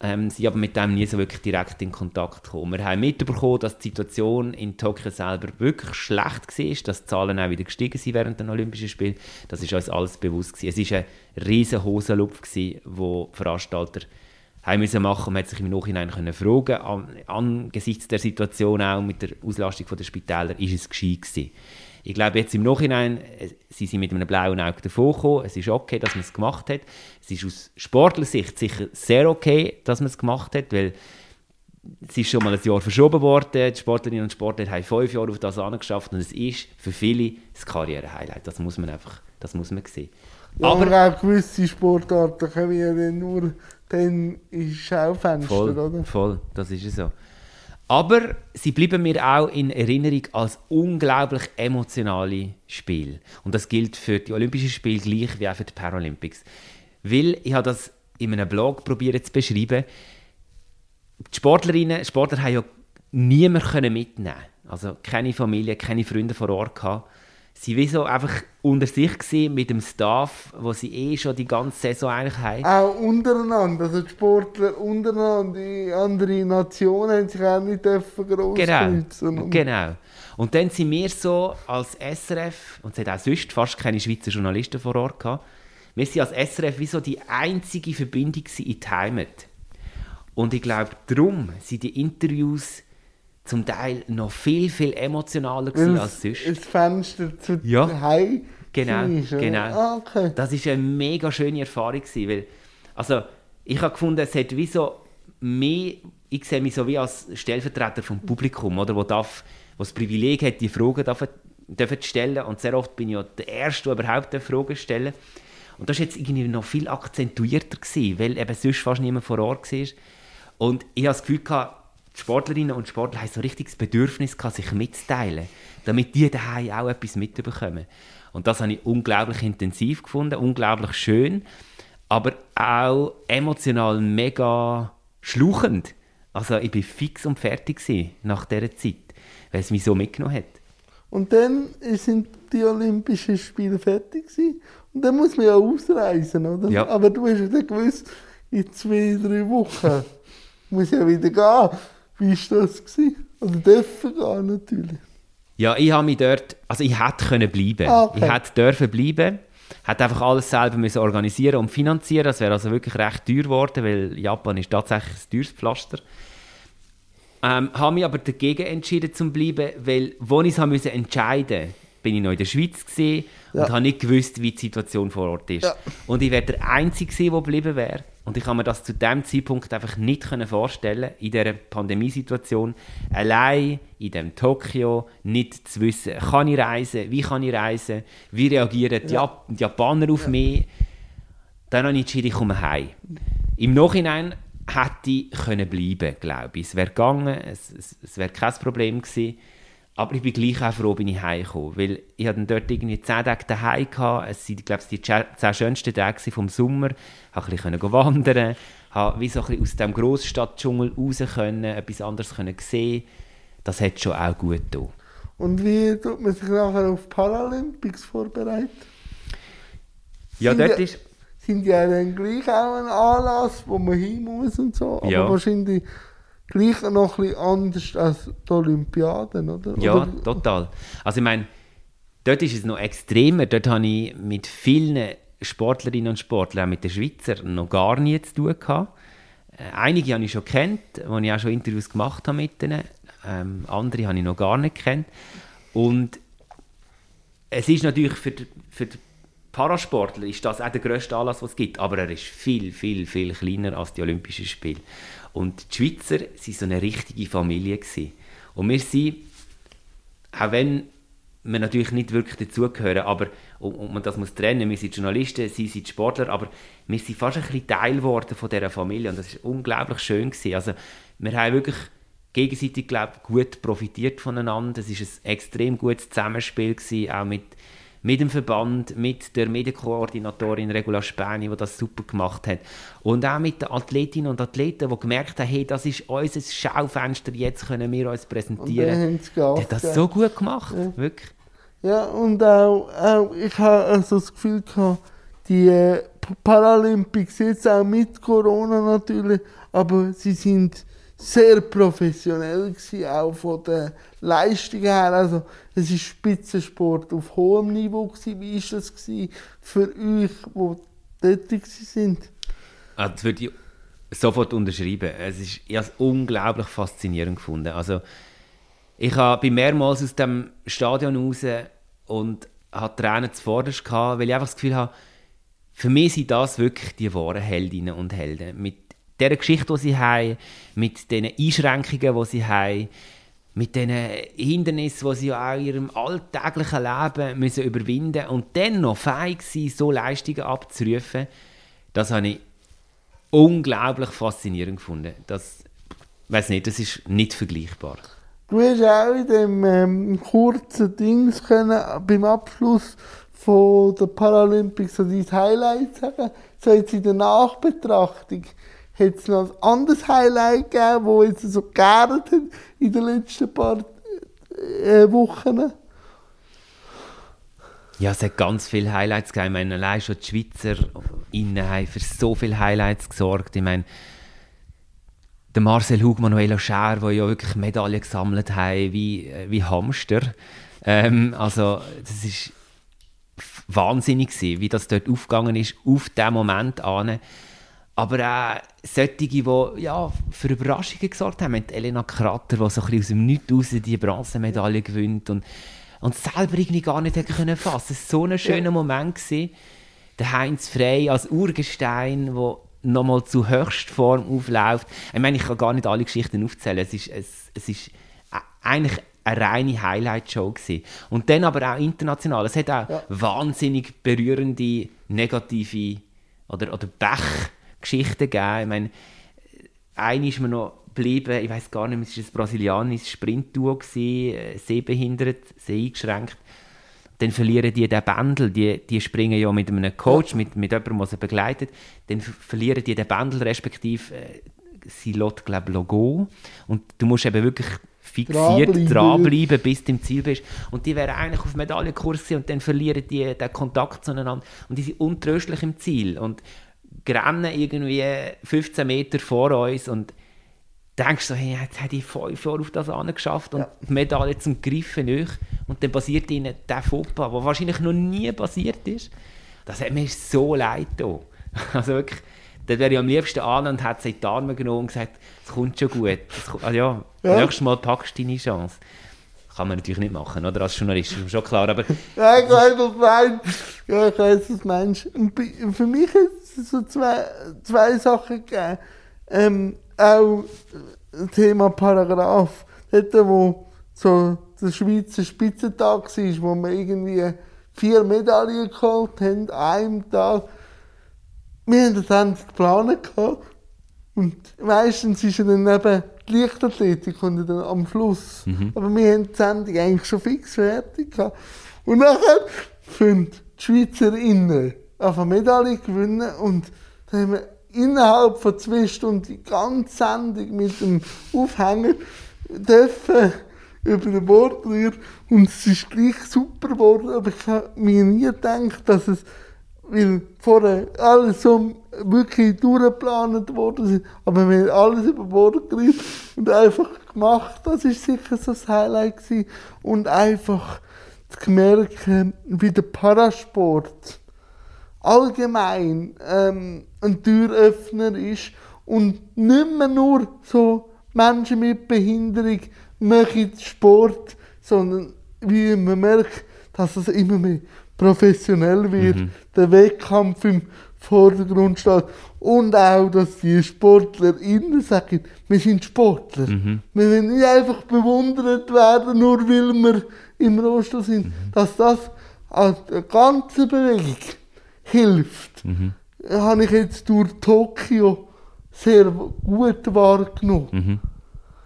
Speaker 2: ähm, sind aber mit dem nie so wirklich direkt in Kontakt gekommen. Wir haben mitbekommen, dass die Situation in Tokio selber wirklich schlecht war, dass die Zahlen auch wieder gestiegen sind während der Olympischen Spiele. Das ist uns alles bewusst gewesen. Es war ein riesen Hosenlupf, den die Veranstalter haben müssen machen. Man hat sich im Nachhinein fragen, an, angesichts der Situation auch mit der Auslastung der Spitäler, ist es gescheit gewesen. Ich glaube, jetzt im Nachhinein, äh, sie sind mit einem blauen Auge davon gekommen. Es ist okay, dass man es gemacht hat. Es ist aus Sportlersicht sicher sehr okay, dass man es gemacht hat, weil es ist schon mal ein Jahr verschoben worden. Die Sportlerinnen und Sportler haben fünf Jahre auf das angeschafft und es ist für viele das Karriere-Highlight. Das muss man einfach, das muss man sehen.
Speaker 1: Ja, aber auch gewisse Sportarten können wir ja nur dann ins Schaufenster,
Speaker 2: voll,
Speaker 1: oder?
Speaker 2: Voll, das ist so. Aber sie bleiben mir auch in Erinnerung als unglaublich emotionale Spiele. Und das gilt für die Olympischen Spiele gleich wie auch für die Paralympics. Weil ich habe das in einem Blog probiert zu beschreiben. Die Sportlerinnen, Sportler haben ja niemanden mitnehmen Also keine Familie, keine Freunde vor Ort gehabt sie wie so einfach unter sich gewesen mit dem Staff, wo sie eh schon die ganze Saison eigentlich haben.
Speaker 1: Auch untereinander, also die Sportler untereinander, die anderen Nationen haben sich auch nicht gross
Speaker 2: genau, genau. Und dann sind wir so als SRF, und es hat auch sonst fast keine Schweizer Journalisten vor Ort gehabt, wir sind als SRF wie so die einzige Verbindung in die Heimat. Und ich glaube, darum sind die Interviews zum Teil noch viel, viel emotionaler gewesen als sonst.
Speaker 1: Das Fenster zu
Speaker 2: ja. Hause Genau, ist, genau. Ah, okay. Das war eine mega schöne Erfahrung gewesen, weil, also, ich habe gefunden, es hat wie so mehr, ich sehe mich so wie als Stellvertreter vom Publikum, oder, wo, darf, wo das Privileg hat, die Fragen dürfen, dürfen stellen und sehr oft bin ich ja der Erste, der überhaupt die Fragen stellen und das war jetzt irgendwie noch viel akzentuierter, gewesen, weil eben sonst fast niemand vor Ort war. Und ich habe das Gefühl gehabt, Sportlerinnen und Sportler haben so ein richtiges Bedürfnis sich mitzuteilen, damit die daheim auch etwas mitbekommen. Und das habe ich unglaublich intensiv gefunden, unglaublich schön, aber auch emotional mega schluchend. Also ich bin fix und fertig nach dieser Zeit, weil es mich so mitgenommen hat.
Speaker 1: Und dann sind die Olympischen Spiele fertig gewesen. und dann muss man ja ausreisen, oder?
Speaker 2: Ja.
Speaker 1: Aber du hast ja gewusst, in zwei, drei Wochen muss ja wieder gehen. Wie war das? Gewesen? Oder dürfen gehen natürlich.
Speaker 2: Ja, ich habe mich dort, also ich hätte können bleiben.
Speaker 1: Ah, okay.
Speaker 2: Ich hätte dürfen bleiben. Hätte einfach alles selber müssen organisieren und finanzieren. Das wäre also wirklich recht teuer geworden, weil Japan ist tatsächlich ein teures Pflaster. Ähm, habe mich aber dagegen entschieden zu bleiben, weil, wo ich es habe müssen entscheiden bin ich noch in der Schweiz gewesen und
Speaker 1: Ja.
Speaker 2: habe nicht gewusst, wie die Situation vor Ort ist.
Speaker 1: Ja.
Speaker 2: Und ich wäre der Einzige gewesen, der geblieben wäre. Und ich kann mir das zu dem Zeitpunkt einfach nicht können vorstellen, in dieser Pandemiesituation, allein in dem Tokio, nicht zu wissen, kann ich reisen, wie kann ich reisen, wie reagieren die, die Japaner auf mich. Dann habe ich entschieden, ich komme heim. Im Nachhinein hätte ich können bleiben, glaube ich. Es wäre gegangen, es, es, es wäre kein Problem gewesen. Aber ich bin gleich auch froh, bin ich heimgekommen. Weil ich hatte dann dort irgendwie 10 Tage daheim gehabt. Es sind, glaube ich, die 10 schönsten Tage vom Sommer. Ich konnte ein bisschen wandern, habe wie so ein bisschen aus dem Grossstadtdschungel raus können, etwas anderes können sehen. Das hat schon auch gut getan.
Speaker 1: Und wie tut man sich nachher auf Paralympics vorbereiten?
Speaker 2: Ja,
Speaker 1: Sind
Speaker 2: dort
Speaker 1: ja-
Speaker 2: ist...
Speaker 1: Sind ja dann gleich auch ein Anlass, wo man hin muss und so. Aber
Speaker 2: Ja.
Speaker 1: wahrscheinlich gleich noch ein bisschen anders als die Olympiaden, oder?
Speaker 2: Ja,
Speaker 1: oder,
Speaker 2: total. Also ich meine, dort ist es noch extremer. Dort habe ich mit vielen Sportlerinnen und Sportlern, auch mit den Schweizer, noch gar nie zu tun gehabt. Äh, Einige habe ich schon kennt, wo ich auch schon Interviews gemacht habe mit ihnen. Ähm, andere habe ich noch gar nicht kennt. Und es ist natürlich für die, für die Parasportler ist das auch der grösste Anlass, was es gibt, aber er ist viel, viel, viel kleiner als die Olympischen Spiele. Und die Schweizer waren so eine richtige Familie. Gewesen. Und wir sind, auch wenn wir natürlich nicht wirklich dazugehören, aber und, man das muss trennen, wir sind Journalisten, sie sind Sportler, aber wir sind fast ein bisschen Teil geworden von dieser Familie und das ist unglaublich schön gewesen. Also wir haben wirklich gegenseitig glaub, gut profitiert voneinander. Es ist ein extrem gutes Zusammenspiel gewesen, auch mit, mit dem Verband, mit der Medienkoordinatorin Regula Späni, die das super gemacht hat. Und auch mit den Athletinnen und Athleten, die gemerkt haben, hey, das ist unser Schaufenster, jetzt können wir uns
Speaker 1: Und dann
Speaker 2: präsentieren.
Speaker 1: haben
Speaker 2: hat das so gut gemacht, wirklich.
Speaker 1: Ja, und auch, auch ich habe also das Gefühl gehabt, die äh, Paralympics jetzt auch mit Corona natürlich, aber sie sind sehr professionell gewesen, auch von der Leistung her. Also es ist Spitzensport auf hohem Niveau gewesen. Wie ist das gewesen für euch, wo tätig sind?
Speaker 2: Ah, das würde ich sofort unterschreiben. Es ist, ich es unglaublich faszinierend gefunden. Also, ich habe mehrmals aus dem Stadion raus und hatte Tränen zuvorderst weil ich einfach das Gefühl habe, für mich sind das wirklich die wahren Heldinnen und Helden. Mit der Geschichte, die sie haben, mit den Einschränkungen, die sie haben, mit den Hindernissen, die sie auch in ihrem alltäglichen Leben müssen überwinden müssen und dann noch fähig sein, so Leistungen abzurufen, das habe ich unglaublich faszinierend gefunden. Das, weiß nicht, das ist nicht vergleichbar.
Speaker 1: Du hast auch in dem ähm, kurzen Dings können, beim Abschluss von der Paralympics so dein Highlight sagen. So jetzt in der Nachbetrachtung hat es noch ein anderes Highlight gegeben, wo jetzt so geärgert hat in den letzten paar äh, Wochen.
Speaker 2: Ja, es hat ganz viele Highlights gegeben. Ich meine, allein schon die Schweizer innen haben für so viele Highlights gesorgt. Ich meine, der Marcel Hug, Manuela Scher, die ja wirklich Medaillen gesammelt haben, wie, äh, wie Hamster. Ähm, also, das ist wahnsinnig gewesen, wie das dort aufgegangen ist, auf diesen Moment an. Aber auch solche, die ja, für Überraschungen gesorgt haben. Die Elena Kratter, die so ein bisschen aus dem Nichts raus die Bronzemedaille gewinnt und, und selber irgendwie gar nicht hat können fassen. Es war so ein schöner Moment. Gewesen. Der Heinz Frey als Urgestein, der nochmal zu Höchstform aufläuft. Ich meine, ich kann gar nicht alle Geschichten aufzählen. Es ist, es, es ist eigentlich eine reine Highlight-Show gewesen. Und dann aber auch international. Es hat auch
Speaker 1: Ja.
Speaker 2: wahnsinnig berührende, negative oder, oder Pech-Geschichten gegeben. Ich meine, eine ist mir noch geblieben, ich weiß gar nicht es war ein brasilianisches Sprintduo, äh, sehbehindert, seheingeschränkt. Dann verlieren die den Bändel, die, die springen ja mit einem Coach, mit, mit jemandem, der sie begleitet, dann ver- verlieren die den Bändel, respektive äh, sie lässt, glaube Logo. Und du musst eben wirklich fixiert
Speaker 1: Dranbleiben.
Speaker 2: dranbleiben, bis du im Ziel bist. Und die wären eigentlich auf Medaillenkurs und dann verlieren die den Kontakt zueinander. Und die sind untröstlich im Ziel. Und rennen irgendwie 15 Meter vor uns und denkst so, hey, jetzt hat ich fünf Jahre auf das angeschafft und ja. die Medaille zum Greifen nicht. Und dann passiert ihnen der Fauxpas, der wahrscheinlich noch nie passiert ist. Das hat mir so leid getan. Also wirklich, dann wäre ich am liebsten an und hätte sie in die Arme genommen und gesagt, es kommt schon gut. Das, also ja, ja. nächstes Mal packst du deine Chance. Kann man natürlich nicht machen, oder? Als Journalist ist schon klar, aber...
Speaker 1: ja, ich weiß, was du meinst. Ja, ich weiß, was du meinst. Und für mich ist so zwei, zwei Sachen gegeben. Ähm, auch Thema Paragraph. Dort, wo so der Schweizer Spitzentag war, wo wir irgendwie vier Medaillen geholt haben, an einem Tag. Wir haben das endlich geplant Und meistens ist ja dann eben die Leichtathletik und dann am Schluss. Mhm. Aber wir haben die Sendung eigentlich schon fix fertig gehabt. Und nachher können die Schweizerinnen auf eine Medaille gewinnen und dann haben wir innerhalb von zwei Stunden die ganze Sendung mit dem Aufhänger dürfen über den Bordrier und es ist gleich super geworden, aber ich habe mir nie gedacht, dass es, weil vorher alles so wirklich durchgeplant worden ist, aber wir haben alles über Bord gerissen und einfach gemacht, das ist sicher so das Highlight gewesen. und einfach zu merken, wie der Parasport allgemein ähm, ein Türöffner ist und nicht mehr nur so Menschen mit Behinderung machen Sport, sondern wie man merkt, dass es immer mehr professionell wird, mhm. der Wettkampf im Vordergrund steht und auch, dass die SportlerInnen sagen, wir sind Sportler. Mhm. Wir wollen nicht einfach bewundert werden, nur weil wir im Roster sind. Mhm. Dass das an der ganzen Bewegung hilft, mhm. habe ich jetzt durch Tokio sehr gut wahrgenommen. Mhm.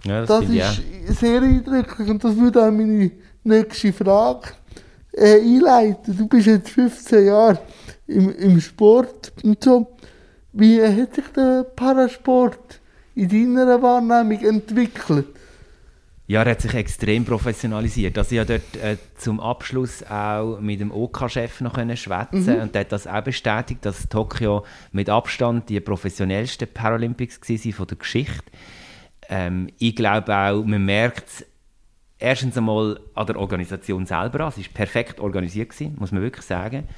Speaker 1: Ja, das, das ist sehr eindrücklich und das würde auch meine nächste Frage äh, einleiten. Du bist jetzt 15 Jahre im, im Sport und so. Wie hat sich der Parasport in deiner Wahrnehmung entwickelt?
Speaker 2: Ja, er hat sich extrem professionalisiert. Also ich habe dort äh, zum Abschluss auch mit dem OK-Chef noch schwätzen mhm. und der hat das auch bestätigt, dass Tokio mit Abstand die professionellsten Paralympics war von der Geschichte. Ähm, ich glaube auch, man merkt es erstens einmal an der Organisation selber an. Es war perfekt organisiert, gewesen, muss man wirklich sagen.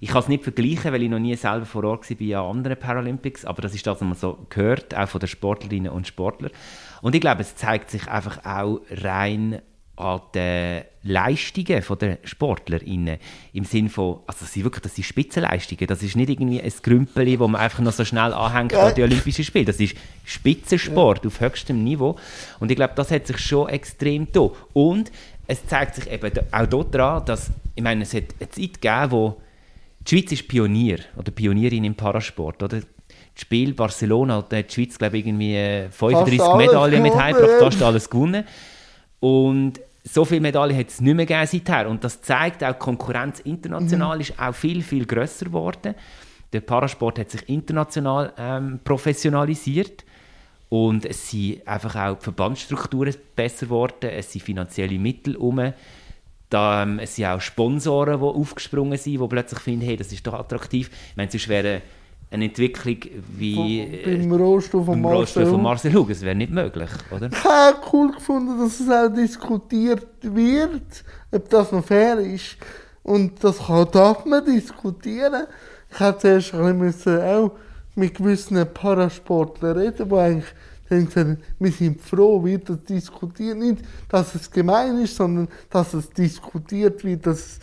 Speaker 2: Ich kann es nicht vergleichen, weil ich noch nie selber vor Ort war bei anderen Paralympics, aber das ist das, was man so gehört, auch von den Sportlerinnen und Sportlern. Und ich glaube, es zeigt sich einfach auch rein an den Leistungen der SportlerInnen. Im Sinne von, also das sind wirklich das sind Spitzenleistungen. Das ist nicht irgendwie ein Grümpeli, wo man einfach noch so schnell anhängt ja. an die Olympischen Spiele. Das ist Spitzensport ja. auf höchstem Niveau. Und ich glaube, das hat sich schon extrem da. Und es zeigt sich eben auch dort daran, dass, ich meine, es hat eine Zeit gegeben, wo die Schweiz ist Pionier oder Pionierin im Parasport, oder? Spiel Barcelona hat die Schweiz, glaube ich, irgendwie 35 Medaillen mit heimgebracht, fast alles gewonnen. Und so viele Medaillen hat es nicht mehr gegeben seither. Und das zeigt auch, die Konkurrenz international mhm. ist auch viel, viel grösser geworden. Der Parasport hat sich international ähm, professionalisiert. Und es sind einfach auch die Verbandsstrukturen besser geworden, es sind finanzielle Mittel um. Da, ähm, es sind auch Sponsoren, die aufgesprungen sind, die plötzlich finden, hey, das ist doch attraktiv. Ich meine, sonst wäre eine Entwicklung wie
Speaker 1: beim Rohstoff von Marcel,
Speaker 2: von Marcel Hug. Das wäre nicht möglich, oder?
Speaker 1: Ich habe cool gefunden, dass es auch diskutiert wird, ob das noch fair ist. Und das kann, darf man diskutieren. Ich hätte zuerst ein bisschen auch mit gewissen Parasportlern reden, die eigentlich sagen, wir sind froh, wird das diskutiert. Nicht, dass es gemein ist, sondern dass es diskutiert wird, dass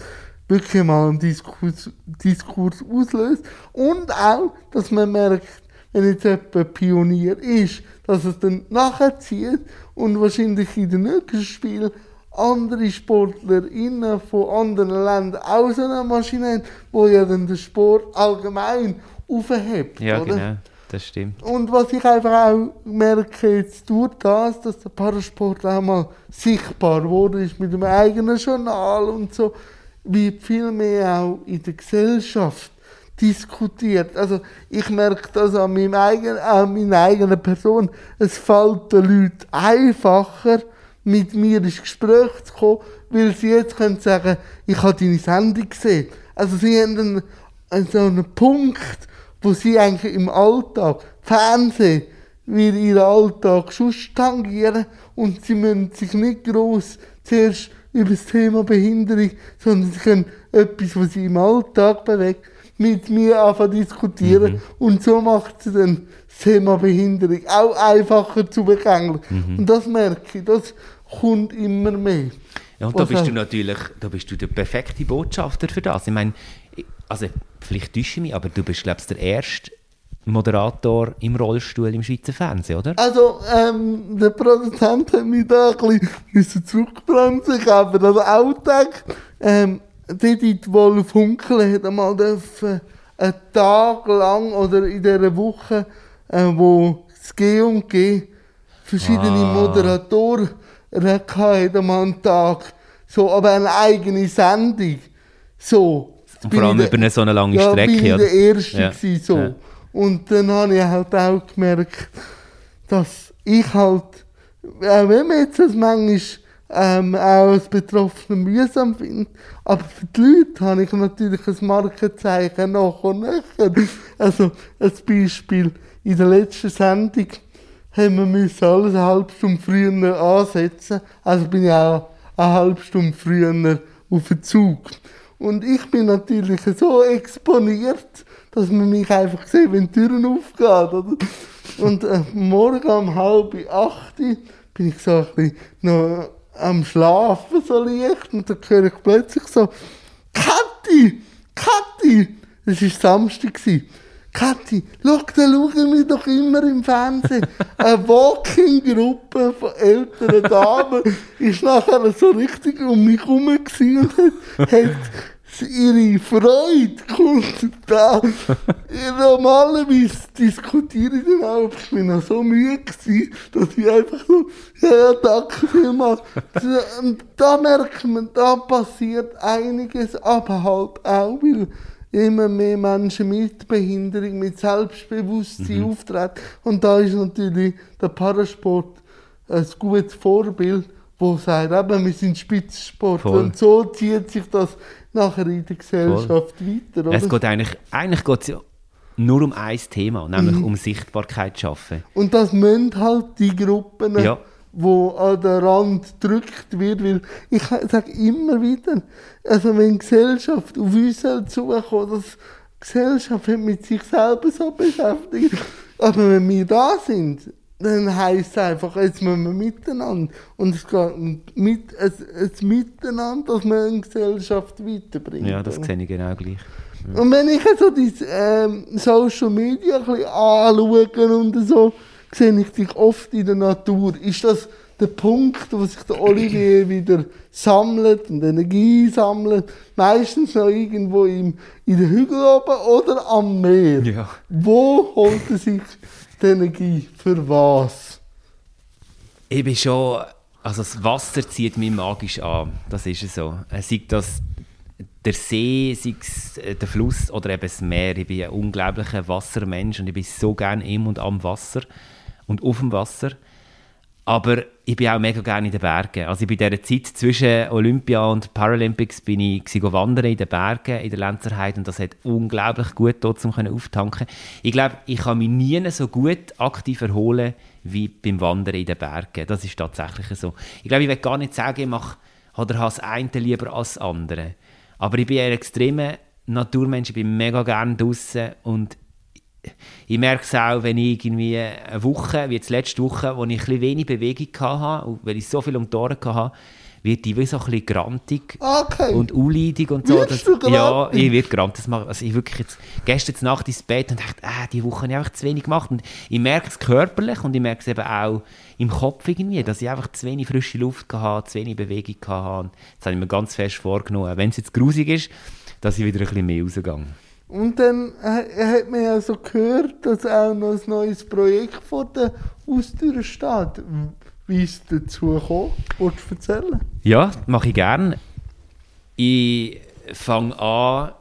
Speaker 1: wirklich mal einen Diskurs, Diskurs auslöst. Und auch, dass man merkt, wenn jetzt jemand Pionier ist, dass es dann nachzieht und wahrscheinlich in den nächsten Spielen andere SportlerInnen von anderen Ländern auch so eine Maschine haben, wo ja dann den Sport allgemein aufhebt.
Speaker 2: Ja, oder? genau. Das stimmt.
Speaker 1: Und was ich einfach auch merke jetzt durch das, dass der Parasport auch mal sichtbar wurde ist mit dem eigenen Journal und so, wird viel mehr auch in der Gesellschaft diskutiert. Also ich merke das an, meinem eigenen, an meiner eigenen Person. Es fällt den Leuten einfacher, mit mir ins Gespräch zu kommen, weil sie jetzt können sagen, ich habe deine Sendung gesehen. Also sie haben einen, einen so einen Punkt, wo sie eigentlich im Alltag, Fernsehen, will ihren Alltag schon tangieren und sie müssen sich nicht gross zuerst über das Thema Behinderung, sondern sie können etwas, was sie im Alltag bewegt, mit mir anfangen diskutieren mhm. und so macht sie dann das Thema Behinderung auch einfacher zu begängeln. Mhm. Und das merke ich, das kommt immer mehr.
Speaker 2: Ja, und da bist du natürlich da bist du der perfekte Botschafter für das. Ich meine, also vielleicht täusche ich mich, aber du bist, glaube ich, der erste Moderator im Rollstuhl im Schweizer Fernsehen, oder?
Speaker 1: Also, ähm, der Produzent hat mich da ein bisschen zurückbremsen, aber das Outtake, ähm, Edith Wolf Hunkel hat einmal dürfen, einen Tag lang oder in dieser Woche, äh, wo das G und G verschiedene ah. Moderatoren hatten, einmal einen Tag, so, aber eine eigene Sendung, so.
Speaker 2: Und vor allem über eine so eine lange ja, Strecke,
Speaker 1: bin oder? der Erste ja. gewesen, so. Ja. Und dann habe ich halt auch gemerkt, dass ich halt, auch wenn man jetzt das manchmal ähm, auch als Betroffener mühsam finde, aber für die Leute habe ich natürlich ein Markenzeichen nach und nach. Also, ein Beispiel, in der letzten Sendung haben wir alles eine halbe Stunde früher ansetzen. Also bin ich auch eine halbe Stunde früher auf den Zug. Und ich bin natürlich so exponiert, dass man mich einfach sieht, wenn die Türen aufgehen. Und äh, morgen um halb acht bin ich so ein bisschen noch am Schlafen so leicht und dann höre ich plötzlich so «Kathi! Kathi!» Das war Samstag. Kathi, schau, da schauen wir doch immer im Fernsehen. Eine Walking-Gruppe von älteren Damen ist nachher so richtig um mich herum und hat ihre Freude kommt da. Normalerweise diskutiere ich dann auch, ich bin noch so müde gewesen, dass ich einfach so, ja, ja, danke vielmals. Da merkt man, da passiert einiges, aber halt auch, weil immer mehr Menschen mit Behinderung, mit Selbstbewusstsein mhm. auftreten. Und da ist natürlich der Parasport ein gutes Vorbild, wo sagt, eben, wir sind Spitzensport. Und so zieht sich das nachher in der Gesellschaft Voll. weiter.
Speaker 2: Oder? Es geht eigentlich, eigentlich geht's ja nur um ein Thema, nämlich mhm. um Sichtbarkeit zu schaffen.
Speaker 1: Und das müssen halt die Gruppen, ja. wo an den Rand gedrückt wird, weil ich sage immer wieder, also wenn Gesellschaft auf uns zukommt, dass Gesellschaft mit sich selber so beschäftigt, aber wenn wir da sind, dann heisst es einfach, jetzt müssen wir miteinander. Und es geht mit, ein, ein Miteinander, dass man eine Gesellschaft weiterbringt.
Speaker 2: Ja, das sehe ich genau gleich.
Speaker 1: Ja. Und wenn ich so die ähm, Social Media ein bisschen anschaue und so, sehe ich dich oft in der Natur. Ist das der Punkt, wo sich der Olivier wieder sammelt und Energie sammelt? Meistens noch irgendwo im, in den Hügeln oben oder am Meer.
Speaker 2: Ja.
Speaker 1: Wo holt er sich Energie? Für was?
Speaker 2: Ich bin schon. Also das Wasser zieht mich magisch an. Das ist so. Sei das der See, sei es äh, der Fluss oder eben das Meer. Ich bin ein unglaublicher Wassermensch und ich bin so gerne im und am Wasser und auf dem Wasser. Aber ich bin auch mega gerne in den Bergen. Also ich bin in dieser Zeit zwischen Olympia und Paralympics bin ich wandern in den Bergen, in der Lenzerheide und das hat unglaublich gut dort, um auftanken Ich glaube, ich kann mich nie so gut aktiv erholen wie beim Wandern in den Bergen. Das ist tatsächlich so. Ich glaube, ich will gar nicht sagen, ich mache oder habe das eine lieber als das andere. Aber ich bin ein extremer Naturmensch, ich bin mega gerne draußen und ich merke es auch, wenn ich irgendwie eine Woche, wie jetzt letzte Woche, wo ich ein bisschen wenig Bewegung hatte, weil ich so viel um die Ohren hatte, wird die wie so ein bisschen grantig
Speaker 1: okay.
Speaker 2: und unleidig und so. Das, ja, ich werde grantig. Das mache, also ich wirklich jetzt gestern Nacht ins Bett und dachte, ah, die Woche habe ich einfach zu wenig gemacht. Und ich merke es körperlich und ich merke es eben auch im Kopf irgendwie, dass ich einfach zu wenig frische Luft hatte, zu wenig Bewegung hatte. Das habe ich mir ganz fest vorgenommen. Wenn es jetzt grusig ist, dass ich wieder ein bisschen mehr rausgehe.
Speaker 1: Und dann hat man ja so gehört, dass auch noch ein neues Projekt vor der Haustür steht. Wie ist es dazu gekommen? Wolltest du erzählen?
Speaker 2: Ja, mache ich gerne. Ich fange an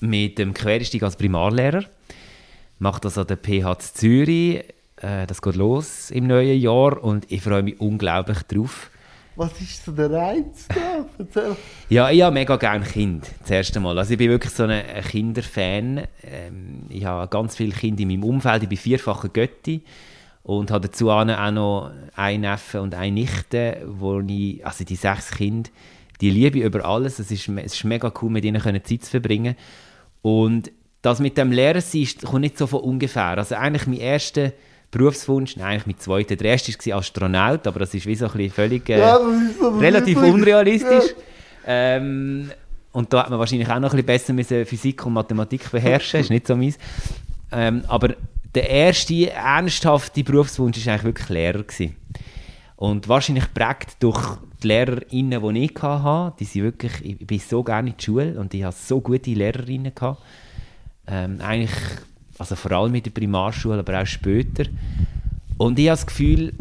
Speaker 2: mit dem Quereinstieg als Primarlehrer. Mache das an der PH Zürich. Äh, das geht los im neuen Jahr und ich freue mich unglaublich drauf.
Speaker 1: Was ist so der Reiz da?
Speaker 2: Ja, ich habe mega gerne Kind, das erste Mal. Also ich bin wirklich so ein Kinderfan. Ähm, ich habe ganz viele Kinder in meinem Umfeld. Ich bin vierfacher Götti und habe dazu auch noch einen Neffen und eine Nichte, wo ich, also die sechs Kinder, die liebe ich über alles. Es ist, es ist mega cool, mit ihnen Zeit zu verbringen. Und das mit dem Lehrer sein, kommt nicht so von ungefähr. Also eigentlich mein erster Berufswunsch, nein, eigentlich mein zweiter, der erste war Astronaut, aber das ist wie so ein bisschen völlig äh, ja, relativ unrealistisch. Ja. Ähm, und da hat man wahrscheinlich auch noch ein bisschen besser Physik und Mathematik beherrschen, ist nicht so meins. Ähm, aber der erste ernsthafte Berufswunsch war eigentlich wirklich Lehrer. Gewesen. Und wahrscheinlich prägt durch die Lehrerinnen, die ich hatte, die sind wirklich, ich bin so gerne in die Schule und ich hatte so gute Lehrerinnen. Gehabt. Ähm, eigentlich, also vor allem in der Primarschule, aber auch später. Und ich habe das Gefühl,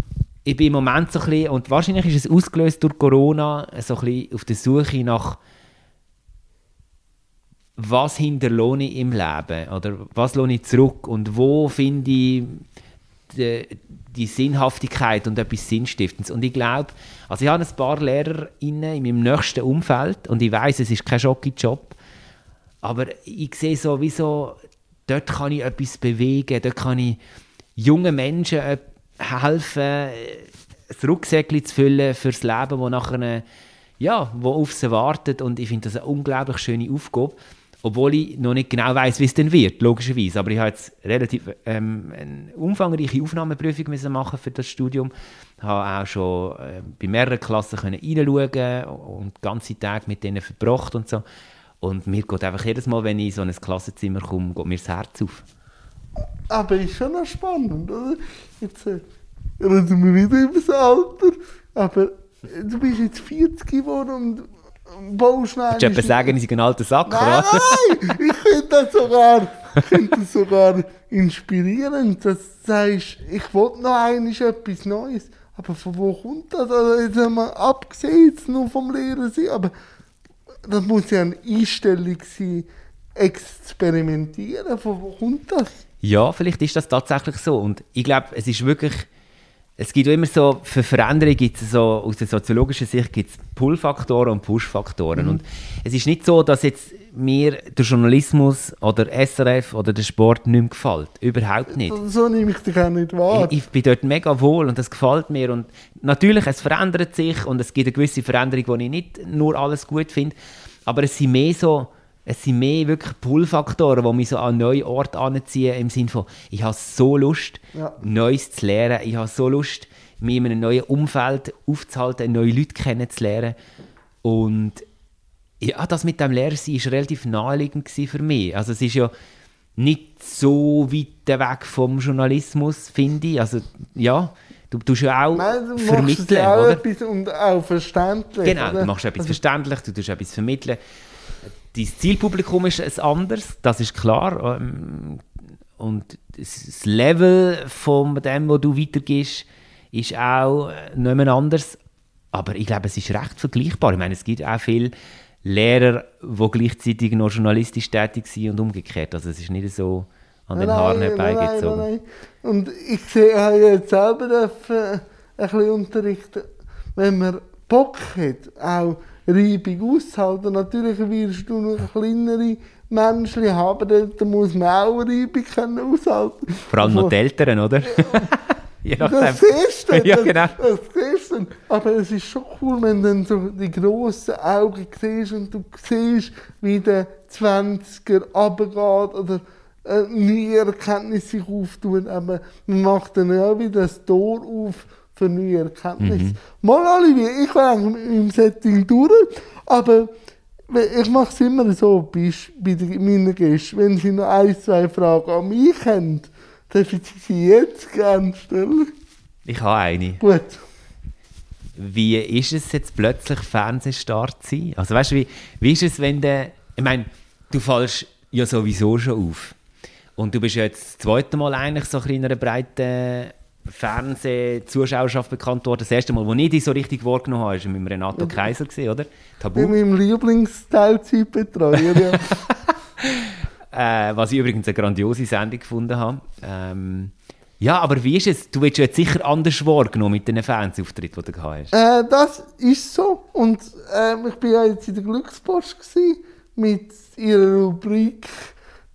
Speaker 2: ich bin im Moment so ein bisschen, und wahrscheinlich ist es ausgelöst durch Corona, so ein bisschen auf der Suche nach was hinterlohne ich im Leben oder was lohne ich zurück und wo finde ich die, die Sinnhaftigkeit und etwas Sinnstiftendes. Und ich glaube, also ich habe ein paar Lehrer in meinem nächsten Umfeld und ich weiß, es ist kein Job, aber ich sehe so, wie so, dort kann ich etwas bewegen, dort kann ich jungen Menschen helfen, ein Rucksäckchen zu füllen fürs Leben, wo nachher ja, wo auf sie wartet und ich finde das eine unglaublich schöne Aufgabe. Obwohl ich noch nicht genau weiß, wie es denn wird, logischerweise. Aber ich habe jetzt relativ ähm, eine umfangreiche Aufnahmeprüfung müssen machen für das Studium. Habe auch schon äh, bei mehreren Klassen können reinschauen und ganze Tage mit denen verbracht und so. Und mir geht einfach jedes Mal, wenn ich in so ein Klassenzimmer komme, geht mir das Herz auf.
Speaker 1: Aber ist schon noch spannend, oder? Jetzt äh, reden wir wieder über das Alter. Aber du bist jetzt 40 geworden und Bauschneiden.
Speaker 2: Willst du etwas sagen, ich bin ein alter Sack,
Speaker 1: nein, oder? Nein, ich finde das sogar, ich finde das sogar inspirierend, dass du sagst, ich wollte noch einmal etwas Neues. Aber von wo kommt das? Also jetzt haben wir abgesehen jetzt nur vom Lehrer sein, aber das muss ja eine Einstellung sein, experimentieren. Von wo kommt das?
Speaker 2: Ja, vielleicht ist das tatsächlich so. Und ich glaube, es ist wirklich es gibt immer so, für Veränderungen gibt es so, aus der soziologischen Sicht gibt es Pull-Faktoren und Push-Faktoren. Mhm. Und es ist nicht so, dass jetzt mir der Journalismus oder SRF oder der Sport nicht mehr gefällt. Überhaupt nicht.
Speaker 1: So nehme ich dich auch nicht wahr.
Speaker 2: Ich, ich, bin dort mega wohl und das gefällt mir. Und natürlich, es verändert sich und es gibt eine gewisse Veränderung, wo ich nicht nur alles gut finde. Aber es sind mehr so es sind mehr wirklich Pull-Faktoren, die mich so an neue Orte anziehen, im Sinne von, ich habe so Lust, ja. Neues zu lernen, ich habe so Lust, mich in einem neuen Umfeld aufzuhalten, neue Leute kennenzulernen. Und ja, das mit dem Lehrersein war relativ naheliegend für mich. Also es ist ja nicht so weit weg vom Journalismus, finde ich. Also ja, du tust ja auch Nein, du vermitteln, auch oder?
Speaker 1: Etwas und auch verständlich.
Speaker 2: Genau, oder? du machst etwas also, verständlich, du tust etwas vermitteln dein Zielpublikum ist ein anderes, das ist klar. Ähm, und das Level von dem, wo du weitergehst, ist auch nicht mehr anders. Aber ich glaube, es ist recht vergleichbar. Ich meine, es gibt auch viele Lehrer, die gleichzeitig noch journalistisch tätig sind und umgekehrt. Also es ist nicht so an den nein, Haaren herbeigezogen. Nein,
Speaker 1: nein, Und ich sehe auch jetzt selber dürfen, ein bisschen unterrichten, wenn man Bock hat, auch Reibung aushalten. Natürlich wirst du noch kleinere Menschen haben, da muss man auch Reibung können aushalten
Speaker 2: Vor allem noch die Eltern, oder?
Speaker 1: Je nachdem. Das siehst du, ja, genau. das, das siehst Aber es ist schon cool, wenn du dann so die grossen Augen siehst und du siehst, wie der 20er runtergeht oder äh, neue Erkenntnisse sich auftun. Aber man macht dann ja wieder das Tor auf für neue Erkenntnisse. Mhm. Mal Olivier, ich war im Setting durch, aber ich mache es immer so bei, bei meinen Gästen. Wenn sie noch ein, zwei Fragen an mich haben, darf ich sie jetzt gerne stellen.
Speaker 2: Ich habe eine.
Speaker 1: Gut.
Speaker 2: Wie ist es jetzt plötzlich Fernsehstart zu sein? Also weißt du, wie, wie ist es, wenn der, ich meine, du fallst ja sowieso schon auf. Und du bist ja jetzt das zweite Mal eigentlich so in einer breiten Fernsehzuschauerschaft bekannt worden. Das erste Mal, wo ich dich so richtig wahrgenommen habe, war mit Renato Kaiser, gewesen, oder?
Speaker 1: Tabu. Mit meinem Lieblingsteilzeitbetreuer,
Speaker 2: ja. äh, was ich übrigens eine grandiose Sendung gefunden habe. Ähm, Ja, aber wie ist es? Du willst ja jetzt sicher anders wahrgenommen mit den Fernsehauftritten, die du gehabt hast.
Speaker 1: Äh, das ist so. Und äh, ich war ja jetzt in der Glückspost gewesen, mit ihrer Rubrik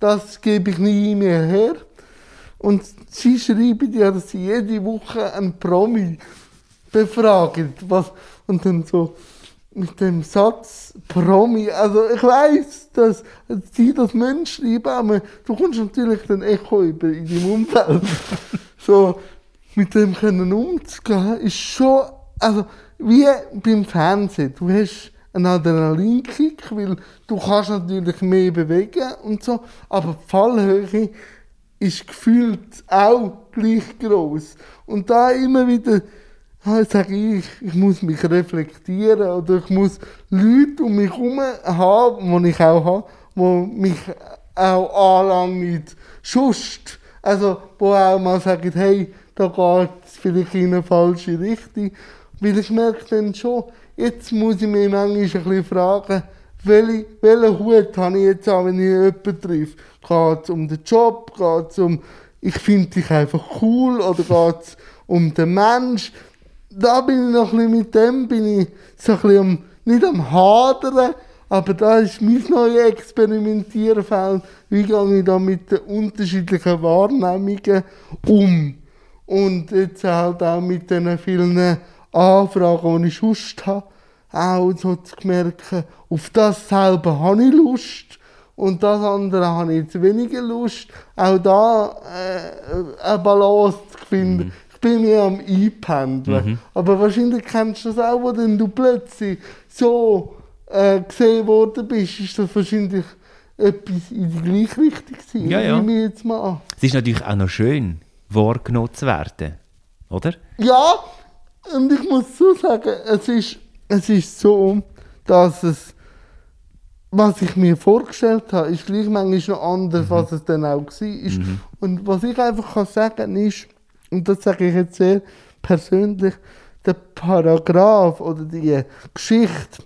Speaker 1: «Das gebe ich nie mehr her». Und sie schreiben ja, dass sie jede Woche einen Promi befragen. Was, und dann so mit dem Satz Promi, also ich weiß, dass sie das Menschen schreiben, aber du kommst natürlich den Echo über in deinem Umfeld. so, mit dem können umzugehen, ist schon, also, wie beim Fernsehen. Du hast einen Adrenalinkick, weil du kannst natürlich mehr bewegen und so, aber die Fallhöhe ist gefühlt auch gleich groß. Und da immer wieder sage ich, ich muss mich reflektieren oder ich muss Leute um mich herum haben, die ich auch habe, die mich auch anlangen, schust. Also, wo auch mal sagen, hey, da geht es vielleicht in eine falsche Richtung. Weil ich merke dann schon, jetzt muss ich mich manchmal ein bisschen fragen, welche, welchen Hut habe ich jetzt an, wenn ich jemanden treffe? Geht es um den Job? Geht es um, ich finde dich einfach cool? Oder geht es um den Mensch? Da bin ich noch ein mit dem, bin ich so ein bisschen am, nicht am Hadern, aber da ist mein neues Experimentierfeld. Wie gehe ich da mit den unterschiedlichen Wahrnehmungen um? Und jetzt halt auch mit den vielen Anfragen, die ich sonst habe, auch so zu merken, auf das selber habe ich Lust und das andere habe ich jetzt weniger Lust. Auch da äh, eine Balance zu finden. Mhm bin ich am Einpendeln. Mhm. Aber wahrscheinlich kennst du das auch, wo dann du plötzlich so äh, gesehen worden bist, ist das wahrscheinlich etwas in die gleiche Richtung gewesen,
Speaker 2: ja, ja.
Speaker 1: ich jetzt mal an.
Speaker 2: Es ist natürlich auch noch schön, wahrgenommen zu werden, oder?
Speaker 1: Ja, und ich muss so sagen, es ist, es ist so, dass es, was ich mir vorgestellt habe, ist gleich manchmal noch anders, mhm. was es dann auch war. Mhm. Und was ich einfach kann sagen ist, und das sage ich jetzt sehr persönlich, der Paragraph oder die Geschichte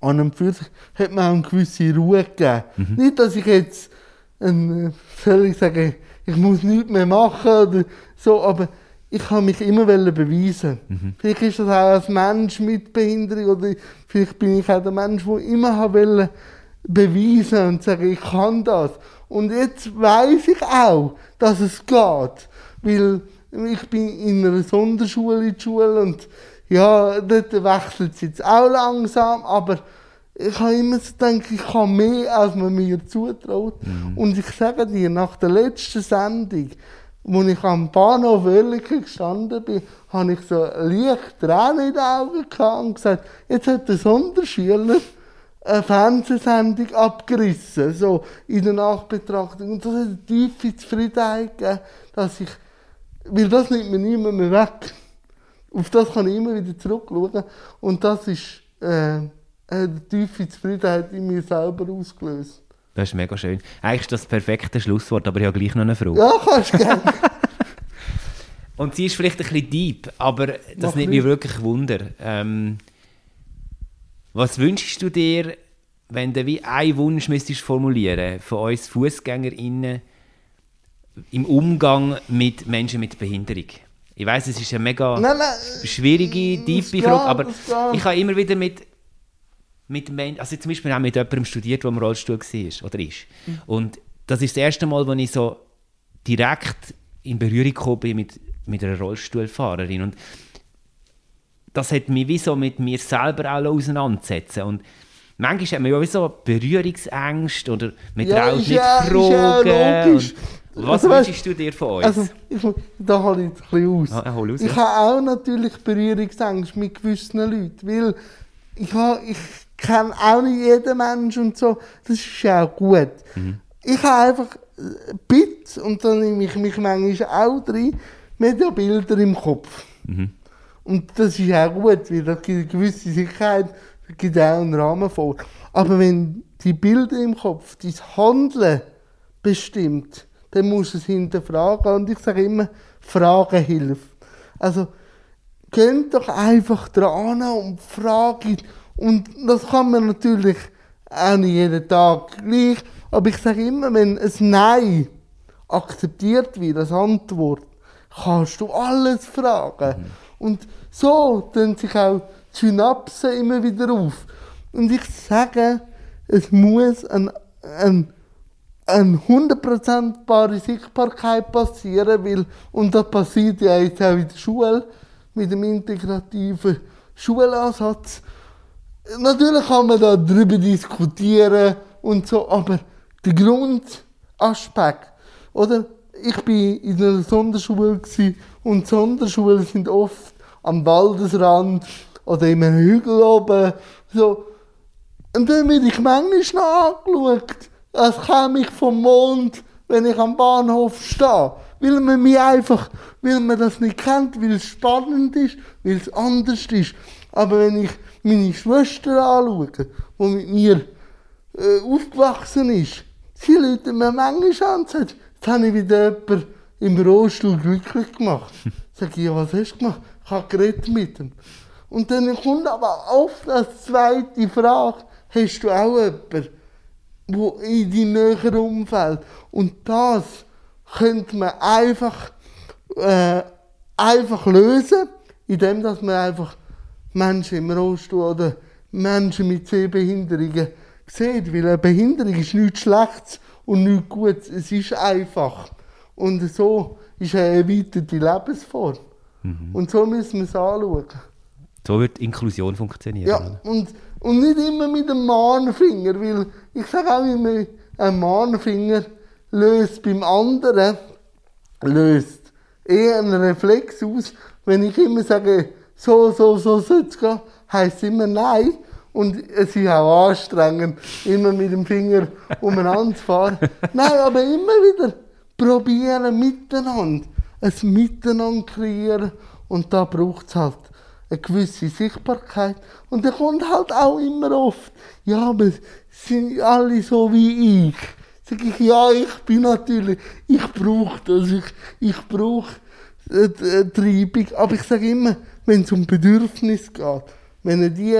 Speaker 1: an einem für sich hat mir auch eine gewisse Ruhe gegeben. Mhm. Nicht, dass ich jetzt, ein, soll ich sagen, ich muss nichts mehr machen oder so, aber ich kann mich immer beweisen. Mhm. Vielleicht ist das auch als Mensch mit Behinderung oder vielleicht bin ich auch der Mensch, der immer wollte beweisen und sagen, ich kann das. Und jetzt weiß ich auch, dass es geht, weil ich bin in einer Sonderschule in die Schule und ja, dort wechselt es jetzt auch langsam, aber ich habe immer so gedacht, ich kann mehr, als man mir zutraut. Mhm. Und ich sage dir, nach der letzten Sendung, wo ich am Bahnhof Oerlikon gestanden bin, habe ich so leicht Tränen in den Augen gehabt und gesagt, jetzt hat der Sonderschüler eine Fernsehsendung abgerissen, so in der Nachbetrachtung. Und das hat eine tiefe Zufriedenheit gegeben, dass ich weil das nimmt mir niemand mehr weg. Auf das kann ich immer wieder zurückschauen. Und das ist äh, eine tiefe Zufriedenheit in mir selber ausgelöst.
Speaker 2: Das ist mega schön. Eigentlich ist das perfekte Schlusswort, aber ich habe gleich noch eine Frage.
Speaker 1: Ja, kannst du gerne.
Speaker 2: Und sie ist vielleicht ein bisschen deep, aber das Mach nimmt mich wirklich Wunder. Ähm, was wünschst du dir, wenn du wie einen Wunsch müsstest formulieren von uns FußgängerInnen, im Umgang mit Menschen mit Behinderung? Ich weiß, es ist eine mega nein, nein, schwierige, tiefe Frage, aber ich habe immer wieder mit, mit Menschen, also zum Beispiel auch mit jemandem studiert, der im Rollstuhl war oder ist. Mhm. Und das ist das erste Mal, wo ich so direkt in Berührung gekommen bin mit, mit einer Rollstuhlfahrerin. Und das hat mich wie so mit mir selber auch auseinandersetzen und manchmal hat man ja wie so Berührungsängste oder man ja, traut nicht ja, fragen. Ja was also, wünschst du dir von uns? Also,
Speaker 1: ich, da hole ich ein bisschen aus. Ah, aus ich ja. habe auch natürlich Berührungsängste mit gewissen Leuten, weil ich, ich kenne auch nicht jeden Menschen und so. Das ist ja auch gut. Mhm. Ich habe einfach äh, Bits und dann nehme ich mich manchmal auch drin, mit den Bildern im Kopf. Mhm. Und das ist auch gut, weil da gibt eine gewisse Sicherheit, da gibt auch einen Rahmen vor. Aber wenn die Bilder im Kopf dein Handeln bestimmt, dann musst du es hinterfragen. Und ich sage immer, Fragen hilft. Also, geht doch einfach dran und fragen. Und das kann man natürlich auch nicht jeden Tag gleich. Aber ich sage immer, wenn ein Nein akzeptiert wird als Antwort, kannst du alles fragen. Mhm. Und so tun sich auch die Synapsen immer wieder auf. Und ich sage, es muss ein, ein, eine 100% bare Sichtbarkeit passieren, weil, und das passiert ja jetzt auch in der Schule mit dem integrativen Schulansatz. Natürlich kann man da darüber diskutieren und so, aber der Grundaspekt, oder? Ich bin in einer Sonderschule und Sonderschulen sind oft am Waldesrand oder in einem Hügel oben. So. Und dann werde ich manchmal noch angeschaut, als käme ich vom Mond, wenn ich am Bahnhof stehe. Weil man mich einfach, weil man das nicht kennt, weil es spannend ist, weil es anders ist. Aber wenn ich meine Schwester anschaue, die mit mir äh, aufgewachsen ist, sie läuten mir manchmal an und sagen, jetzt habe ich wieder jemanden im Rollstuhl glücklich gemacht. Sag ich, ja, was hast du gemacht? Ich habe geredet mit ihm. Und dann kommt aber oft als zweite Frage, hast du auch jemanden, wo in deinem näheren Umfeld? Und das könnte man einfach, äh, einfach lösen, indem dass man einfach Menschen im Rollstuhl oder Menschen mit Sehbehinderungen sieht. Weil eine Behinderung ist nichts Schlechtes und nichts Gutes. Es ist einfach. Und so ist eine erweiterte Lebensform. Mhm. Und so müssen wir es anschauen.
Speaker 2: So wird Inklusion funktionieren.
Speaker 1: Ja, und, und nicht immer mit dem Mahnfinger, weil ich sage auch immer, ein Mahnfinger löst beim anderen löst eher einen Reflex aus. Wenn ich immer sage, so, so, so soll es gehen, heisst immer nein. Und es ist auch anstrengend, immer mit dem Finger umeinander zu fahren. nein, aber immer wieder probieren miteinander ein Miteinander kreieren und da braucht es halt eine gewisse Sichtbarkeit. Und dann kommt halt auch immer oft, ja, aber sind alle so wie ich? Sag ich, ja, ich bin natürlich, ich brauche das, ich, ich brauche äh, Treibung. Aber ich sage immer, wenn es um Bedürfnis geht, wenn ihr die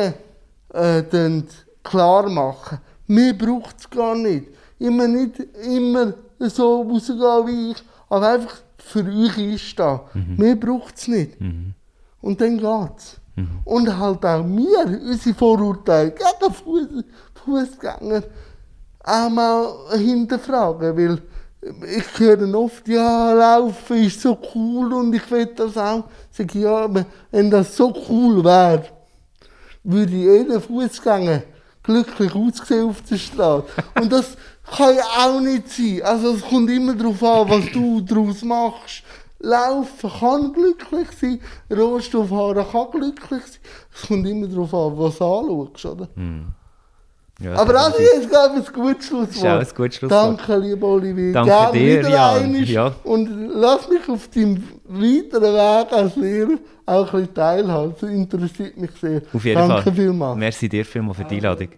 Speaker 1: äh, klar machen, mir braucht es gar nicht. Immer nicht immer so rausgehen wie ich, aber einfach für euch einstehen. Mhm. Mehr braucht es nicht. Mhm. Und dann geht's. Mhm. Und halt auch wir, unsere Vorurteile gegen Fuß, Fußgänger auch mal hinterfragen, weil ich höre oft, ja, Laufen ist so cool und ich will das auch. Sag ich, ja, wenn das so cool wäre, würde jeder Fußgänger glücklich aussehen auf der Straße. Und das kann ja auch nicht sein. Also es kommt immer darauf an, was du daraus machst. Laufen kann glücklich sein, Rohstofffahren kann glücklich sein. Es kommt immer darauf an, was du anschaust, oder? Hm. Ja, Aber das ist jetzt, glaube ich, ein gutes Schlusswort.
Speaker 2: Ist ein gutes Schlusswort.
Speaker 1: Danke, lieber Olivier.
Speaker 2: Danke Gerne dir, Jan.
Speaker 1: Ja. Und lass mich auf deinem weiteren Weg als Lehrer auch ein bisschen teilhaben. Das interessiert mich sehr.
Speaker 2: Auf jeden
Speaker 1: Danke
Speaker 2: Fall.
Speaker 1: vielmals.
Speaker 2: Merci dir vielmals für die Einladung.